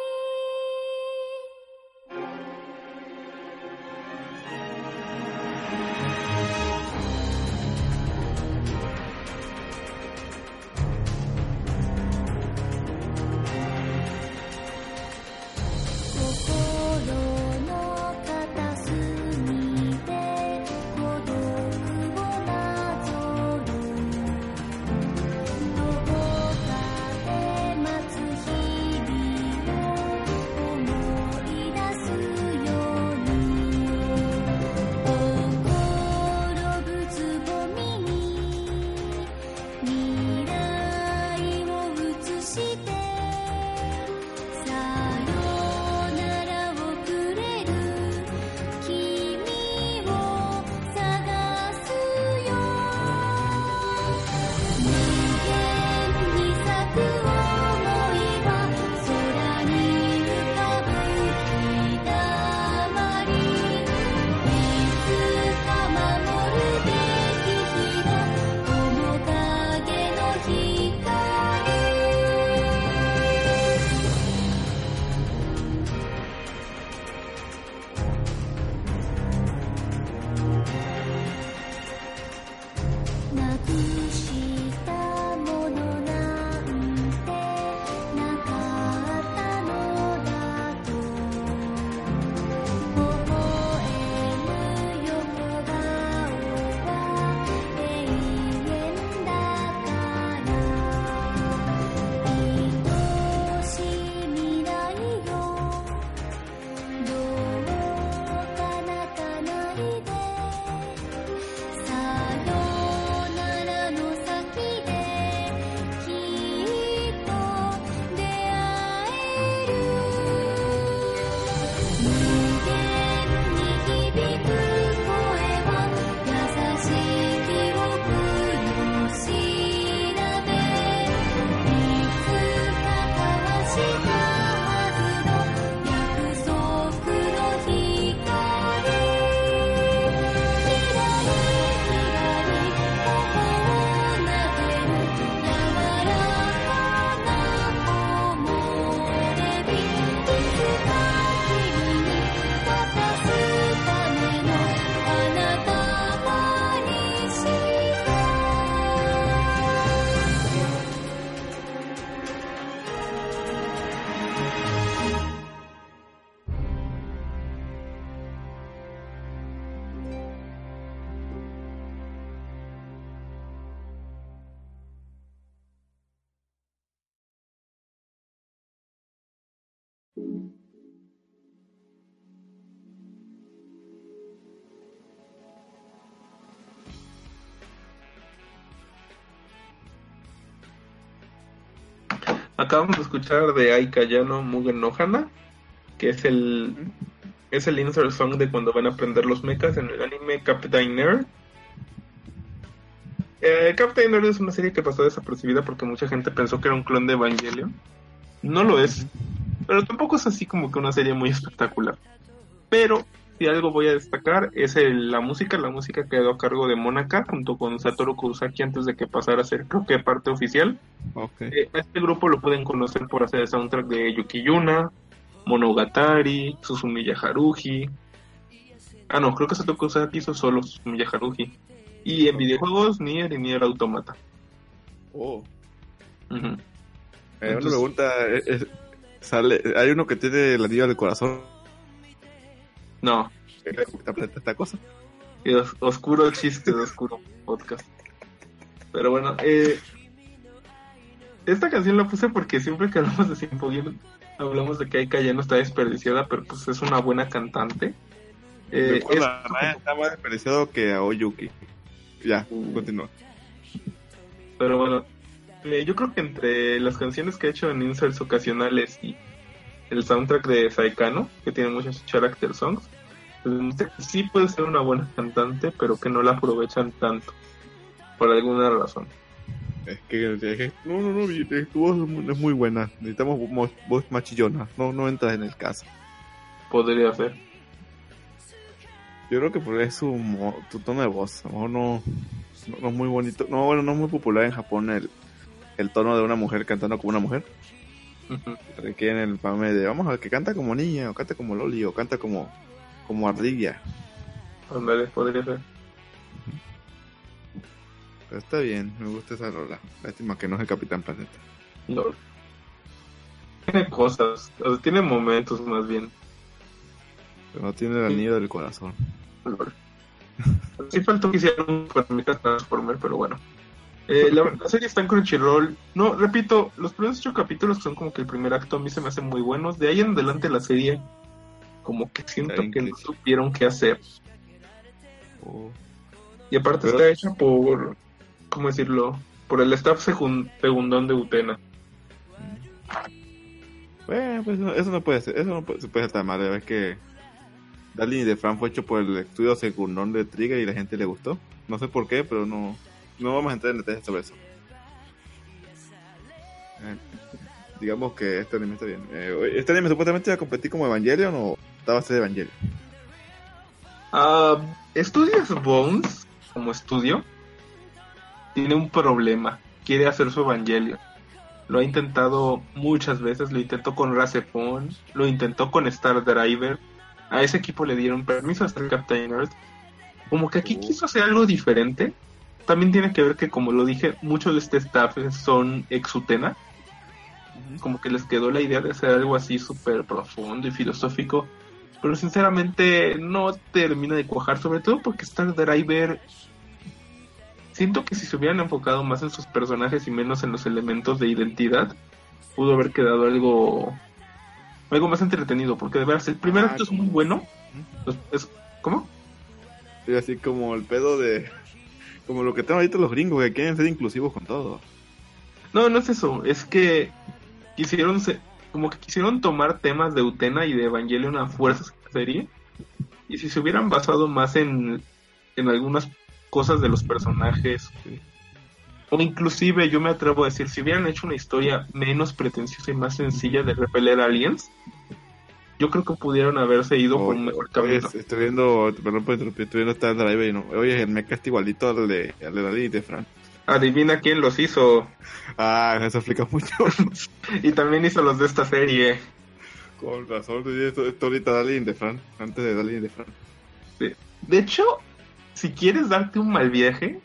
Speaker 2: Acabamos de escuchar de Aika Yano Mugen no Hana, que es el es el insert song de cuando van a aprender los mechas en el anime Captain Nerd. Eh, Captain Nerd es una serie que pasó desapercibida porque mucha gente pensó que era un clon de Evangelion. No lo es, pero tampoco es así como que una serie muy espectacular. Pero si algo voy a destacar es el- la música, la música quedó a cargo de Monaka junto con Satoru Kusaki antes de que pasara a ser creo que parte oficial. Eh, a este grupo lo pueden conocer por hacer el soundtrack de Yuki Yuna, Monogatari, Susumiya Haruhi. Ah, no, creo que Satoru Kusaki hizo solo Susumiya Haruhi. Y en videojuegos, Nier y Nier Automata.
Speaker 3: Oh. Eh, una pregunta. es- es- sale, hay uno que tiene el anillo del corazón.
Speaker 2: No,
Speaker 3: ¿Te aprieta esta cosa?
Speaker 2: y os- oscuro chiste de oscuro podcast. Pero bueno, eh, esta canción la puse porque siempre que hablamos de Sinfoguín hablamos de que Aika ya no está desperdiciada, pero pues es una buena cantante. Eh, es-
Speaker 3: está más desperdiciado que a Oyuki. Ya,
Speaker 2: Uh.
Speaker 3: continúa.
Speaker 2: Pero bueno, eh, yo creo que entre las canciones que ha hecho en inserts ocasionales y el soundtrack de Saikano, que tiene muchos character songs, pues sí puede ser una buena cantante, pero que no la aprovechan tanto, por alguna razón.
Speaker 3: Es que, es que- no, no, no, mi- tu voz es muy- buena. Necesitamos mo- voz más chillona. No, no entras en el caso.
Speaker 2: Podría ser.
Speaker 3: Yo creo que por es su mo- tu tono de voz. A lo mejor no, no, no es muy bonito. No, bueno, no es muy popular en Japón el, el tono de una mujer cantando como una mujer.
Speaker 2: Ujú.
Speaker 3: Requieren el mame de vamos a ver que canta como niña, o canta como Loli, o canta como, como ardilla.
Speaker 2: Ándale, podría ser.
Speaker 3: Pero está bien, me gusta esa rola. Lástima que no es el Capitán Planeta.
Speaker 2: No. Tiene cosas, o sea, tiene momentos más bien.
Speaker 3: Pero no tiene el anillo del corazón.
Speaker 2: Lol. Sí faltó que hicieran un Transformer, pero bueno. Eh, la, la serie está en Crunchyroll. No, repito, los primeros ocho capítulos que son como que el primer acto a mí se me hacen muy buenos. De ahí en adelante la serie, como que siento que no supieron qué hacer.
Speaker 3: Oh.
Speaker 2: Y aparte
Speaker 3: Pero-
Speaker 2: está hecha por, ¿cómo decirlo? Por el staff segun- segundón de Utena.
Speaker 3: Bueno, pues eso, eso no puede ser, eso no puede, se puede estar mal. Es que Darling de Fran fue hecho por el estudio secundón de Trigger y la gente le gustó. No sé por qué, pero no, no vamos a entrar en detalles sobre eso. Eh, digamos que este anime está bien. Eh, ¿Este anime supuestamente iba a competir como Evangelion o estaba a ser Evangelion?
Speaker 2: Ah, Studios Bones, como estudio, tiene un problema. Quiere hacer su Evangelio. Lo ha intentado muchas veces. Lo intentó con Rasefon. Lo intentó con Star Driver. A ese equipo le dieron permiso a ser Captain Earth. Como que aquí
Speaker 3: Oh.
Speaker 2: quiso hacer algo diferente. También tiene que ver que, como lo dije, muchos de este staff son exutena. Como que les quedó la idea de hacer algo así súper profundo y filosófico. Pero sinceramente no termina de cuajar, sobre todo porque Star Driver. Siento que si se hubieran enfocado más en sus personajes y menos en los elementos de identidad, pudo haber quedado algo. algo más entretenido. Porque de veras, el primer
Speaker 3: Ah,
Speaker 2: acto es muy bueno. Los- es- ¿Cómo?
Speaker 3: Sí, así como el pedo de... Como lo que tengo ahorita los gringos, que quieren ser inclusivos con todo.
Speaker 2: No, no es eso. Es que quisieron. se- como que quisieron tomar temas de Utena y de Evangelion a fuerzas la serie. Y si se hubieran basado más en, en algunas cosas de los personajes. O inclusive yo me atrevo a decir, si hubieran hecho una historia menos pretenciosa y más sencilla de repeler aliens, yo creo que pudieron haberse ido por un mejor camino.
Speaker 3: estoy viendo, perdón por interrumpir, estoy viendo Star Driver y no. Oye, el mecha está igualito al de, al de Dalí y de Fran.
Speaker 2: Adivina quién los hizo.
Speaker 3: Ah, eso explica mucho.
Speaker 2: Y también hizo los de esta serie.
Speaker 3: Con razón, esto, esto ahorita Dalí y de Fran, antes de Dalí y de Fran.
Speaker 2: De hecho, si quieres darte un mal viaje,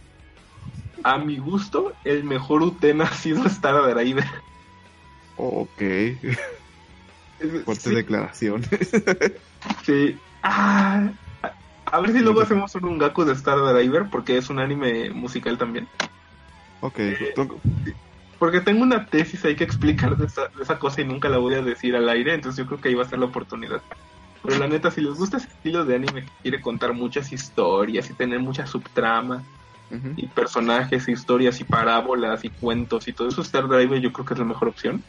Speaker 2: a mi gusto, el mejor Utena ha sido Star Driver.
Speaker 3: Ok, fuertes
Speaker 2: Sí,
Speaker 3: declaraciones.
Speaker 2: sí. Ah, a- ver si luego hacemos un Ungaku de Star Driver, porque es un anime musical también.
Speaker 3: ok, tengo-
Speaker 2: Porque tengo una tesis ahí que explicar de esa, de esa cosa y nunca la voy a decir al aire, entonces yo creo que ahí va a ser la oportunidad. Pero la neta, si les gusta ese estilo de anime que quiere contar muchas historias y tener mucha subtrama
Speaker 3: Ujú.
Speaker 2: y personajes, historias y parábolas y cuentos y todo eso, Star Driver yo creo que es la mejor opción.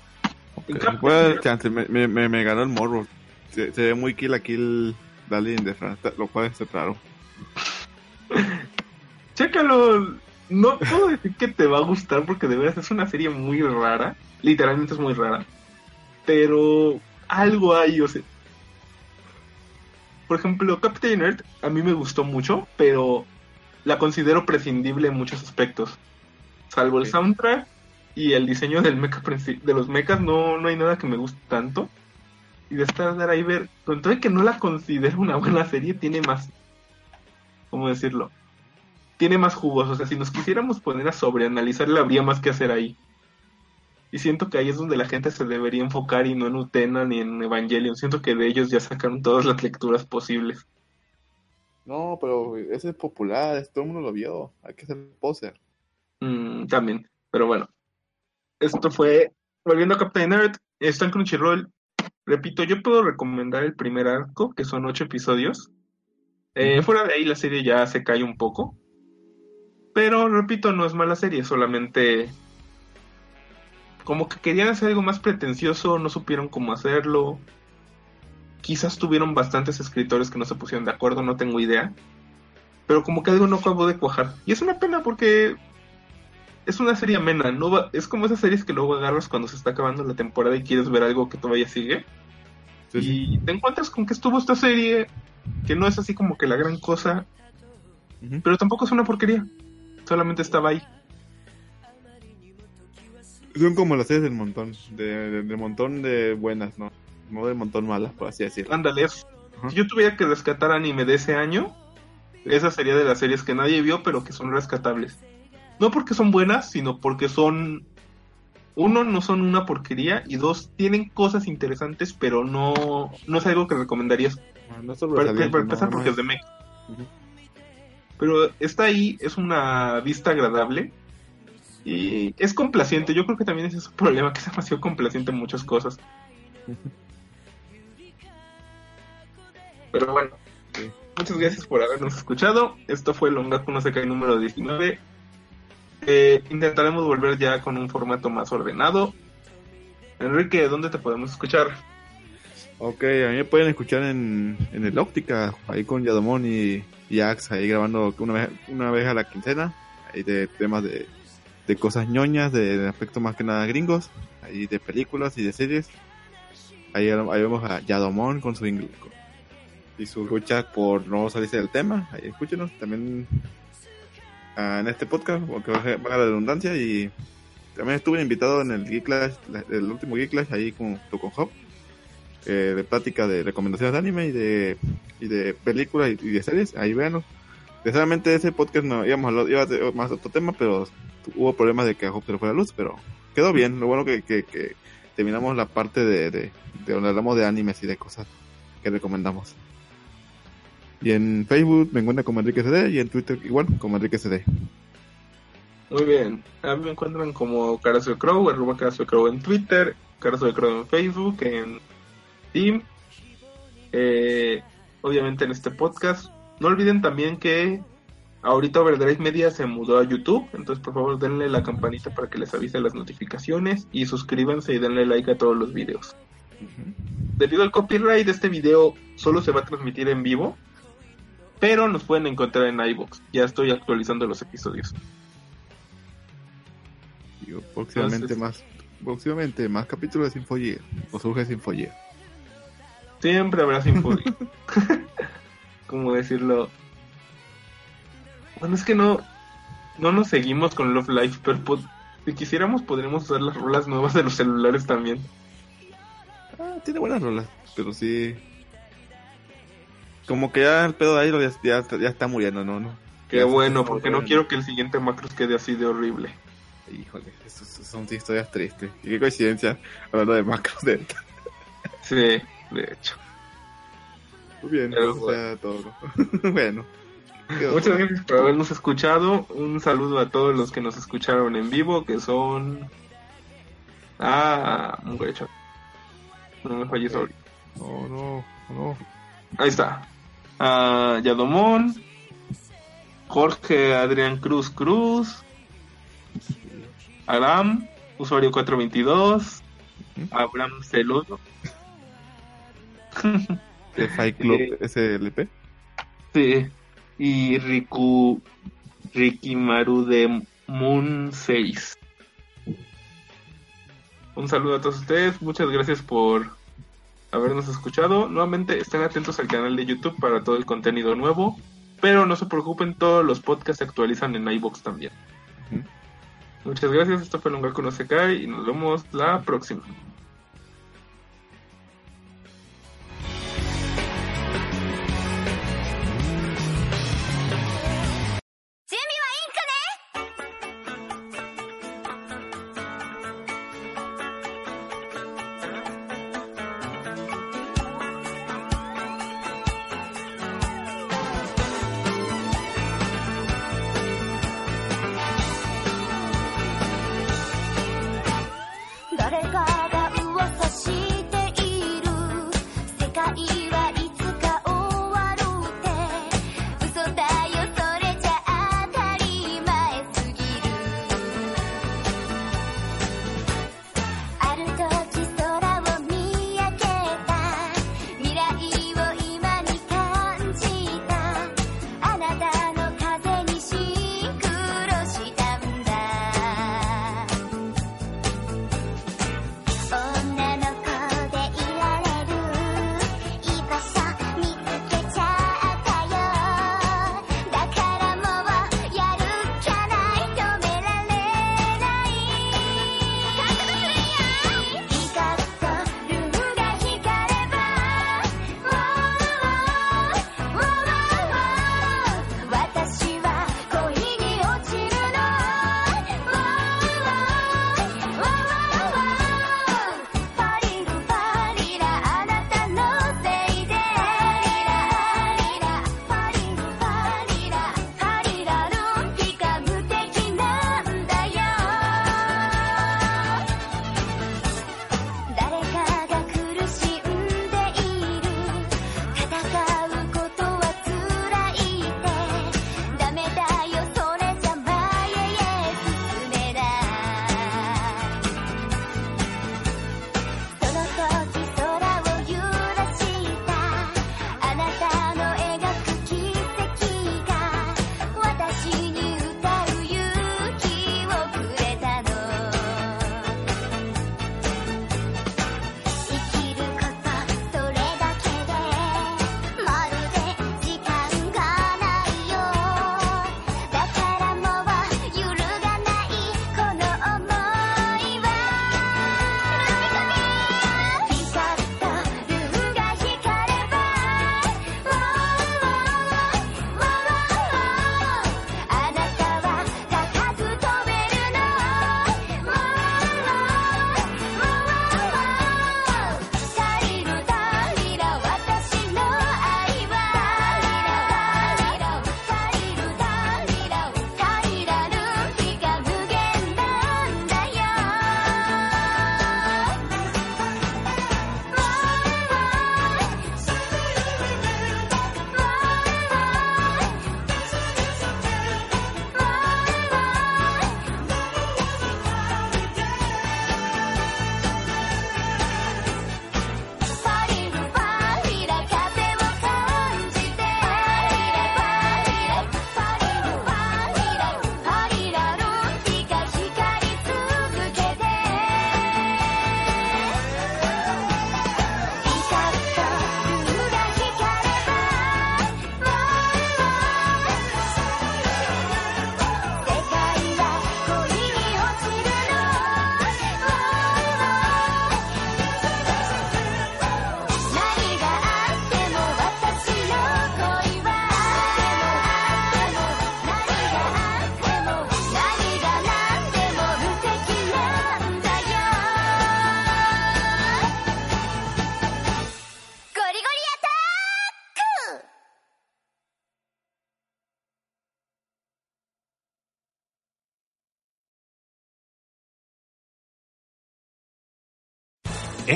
Speaker 3: Chance, me, me, me, me ganó el morro. Se, se ve muy kill a kill Darling de France, lo cual es raro.
Speaker 2: Chécalo, no puedo decir que te va a gustar porque de verdad es una serie muy rara, literalmente es muy rara, pero algo hay, o sea. Por ejemplo, Captain Earth a mí me gustó mucho, pero la considero prescindible en muchos aspectos. Salvo el soundtrack y el diseño del mecha de los mechas, no, no hay nada que me guste tanto. Y de Star Driver, con todo que no la considero una buena serie, tiene más. ¿Cómo decirlo? Tiene más jugos. O sea, si nos quisiéramos poner a sobreanalizarla, habría más que hacer ahí. Y siento que ahí es donde la gente se debería enfocar y no en Utena ni en Evangelion. Siento que de ellos ya sacaron todas las lecturas posibles.
Speaker 3: No, pero ese es popular, todo el mundo lo vio. Hay que ser poser.
Speaker 2: Mm, también. Pero bueno. Esto fue. Volviendo a Captain Earth. Está en Crunchyroll. Repito, yo puedo recomendar el primer arco, que son ocho episodios. Eh. Fuera de ahí la serie ya se cae un poco. Pero repito, no es mala serie, solamente como que querían hacer algo más pretencioso, no supieron cómo hacerlo. Quizás tuvieron bastantes escritores que no se pusieron de acuerdo, no tengo idea. Pero como que algo no acabó de cuajar. Y es una pena porque es una serie amena, no va- es como esas series que luego agarras cuando se está acabando la temporada y quieres ver algo que todavía sigue.
Speaker 3: Sí, sí.
Speaker 2: Y te encuentras con que estuvo esta serie, que no es así como que la gran cosa, pero tampoco es una porquería. Solamente estaba ahí.
Speaker 3: Son como las series del montón, de, de- del montón de buenas, ¿no? No del montón malas, por así decirlo.
Speaker 2: Ándale,
Speaker 3: Ajá.
Speaker 2: si yo tuviera que rescatar anime de ese año, esa sería de las series que nadie vio, pero que son rescatables. No porque son buenas, sino porque son... Uno, no son una porquería, y dos, tienen cosas interesantes, pero no, no es algo que recomendarías
Speaker 3: No, no
Speaker 2: Para, empezar, porque es de Mex.
Speaker 3: Ujú.
Speaker 2: Pero está ahí, es una vista agradable. Y es complaciente. Yo creo que también ese es un problema, que es demasiado complaciente en muchas cosas. Pero bueno,
Speaker 3: Sí.
Speaker 2: muchas gracias por habernos escuchado. Esto fue el Ongaku no Sekai número 19. Eh, intentaremos volver ya con un formato más ordenado. Enrique, ¿dónde te podemos escuchar?
Speaker 3: Ok, a mí me pueden escuchar en, en el Óptica, ahí con Yadomón y, y ahí grabando una vez, una vez a la quincena, ahí de temas de, de cosas ñoñas, de, de aspectos más que nada gringos, ahí de películas y de series. Ahí, ahí vemos a Yadomón con su ingl- con- y su lucha por no salirse del tema, ahí escúchenos, también en este podcast, porque valga valga la redundancia, y también estuve invitado en el Geek Clash, la- el último Geek Clash, ahí junto con Hop eh, de plática de recomendaciones de anime y de, y de películas y, y de series, ahí véanlo. Desgraciadamente ese podcast no íbamos a hablar- iba a ser más otro tema, pero hubo problemas de que a Hope se le fue la luz, pero quedó bien. Lo bueno que, que, que terminamos la parte de, de, de donde hablamos de animes y de cosas que recomendamos. Y en Facebook me encuentran como Enrique CD y en Twitter igual como Enrique CD.
Speaker 2: Muy bien. A mí me encuentran como Carazo de Crow, arroba Carazo de Crow en Twitter, Carazo Crow en Facebook, en Steam. Eh, obviamente en este podcast. No olviden también que ahorita Overdrive Media se mudó a YouTube, entonces por favor denle la campanita para que les avise las notificaciones y suscríbanse y denle like a todos los videos. Debido al copyright este video solo se va a transmitir en vivo, pero nos pueden encontrar en iVoox. Ya estoy actualizando los episodios.
Speaker 3: Y próximamente
Speaker 2: Entonces-
Speaker 3: más próximamente más capítulos de Sinfoyer o surge Sinfoyer.
Speaker 2: Siempre habrá Sinfonia. ¿Cómo decirlo? Bueno, es que no, no nos seguimos con Love Life, pero si quisiéramos podríamos usar las rolas nuevas de los celulares también.
Speaker 3: Ah, tiene buenas rolas, pero sí. Como que ya el pedo de ahí ya, ya, ya está muriendo, ¿no? no
Speaker 2: Qué
Speaker 3: Ya
Speaker 2: bueno, porque no quiero que el siguiente Macros quede así de horrible.
Speaker 3: Híjole, eso, eso son historias tristes. Y qué coincidencia, hablando de macros de
Speaker 2: Sí, de hecho.
Speaker 3: Muy bien,
Speaker 2: Pero
Speaker 3: eso sea todo. bueno.
Speaker 2: Muchas gracias por habernos escuchado. Un saludo a todos los que nos escucharon en vivo, que son Ah, un hecho. No me falles ahorita.
Speaker 6: No, no, no.
Speaker 2: Ahí está. Ah, Yadomón. Jorge Adrián Cruz Cruz. Aram. Usuario 422. Abraham Celoso.
Speaker 3: Club
Speaker 2: Eh.
Speaker 3: SLP.
Speaker 2: Sí. Y Riku. Rikimaru de Moon 6. Un saludo a todos ustedes. Muchas gracias por habernos escuchado. Nuevamente estén atentos al canal de YouTube para todo el contenido nuevo. Pero no se preocupen, todos los podcasts se actualizan en iBox también. Muchas gracias. Esto fue Longaku no Sekai y nos vemos la próxima.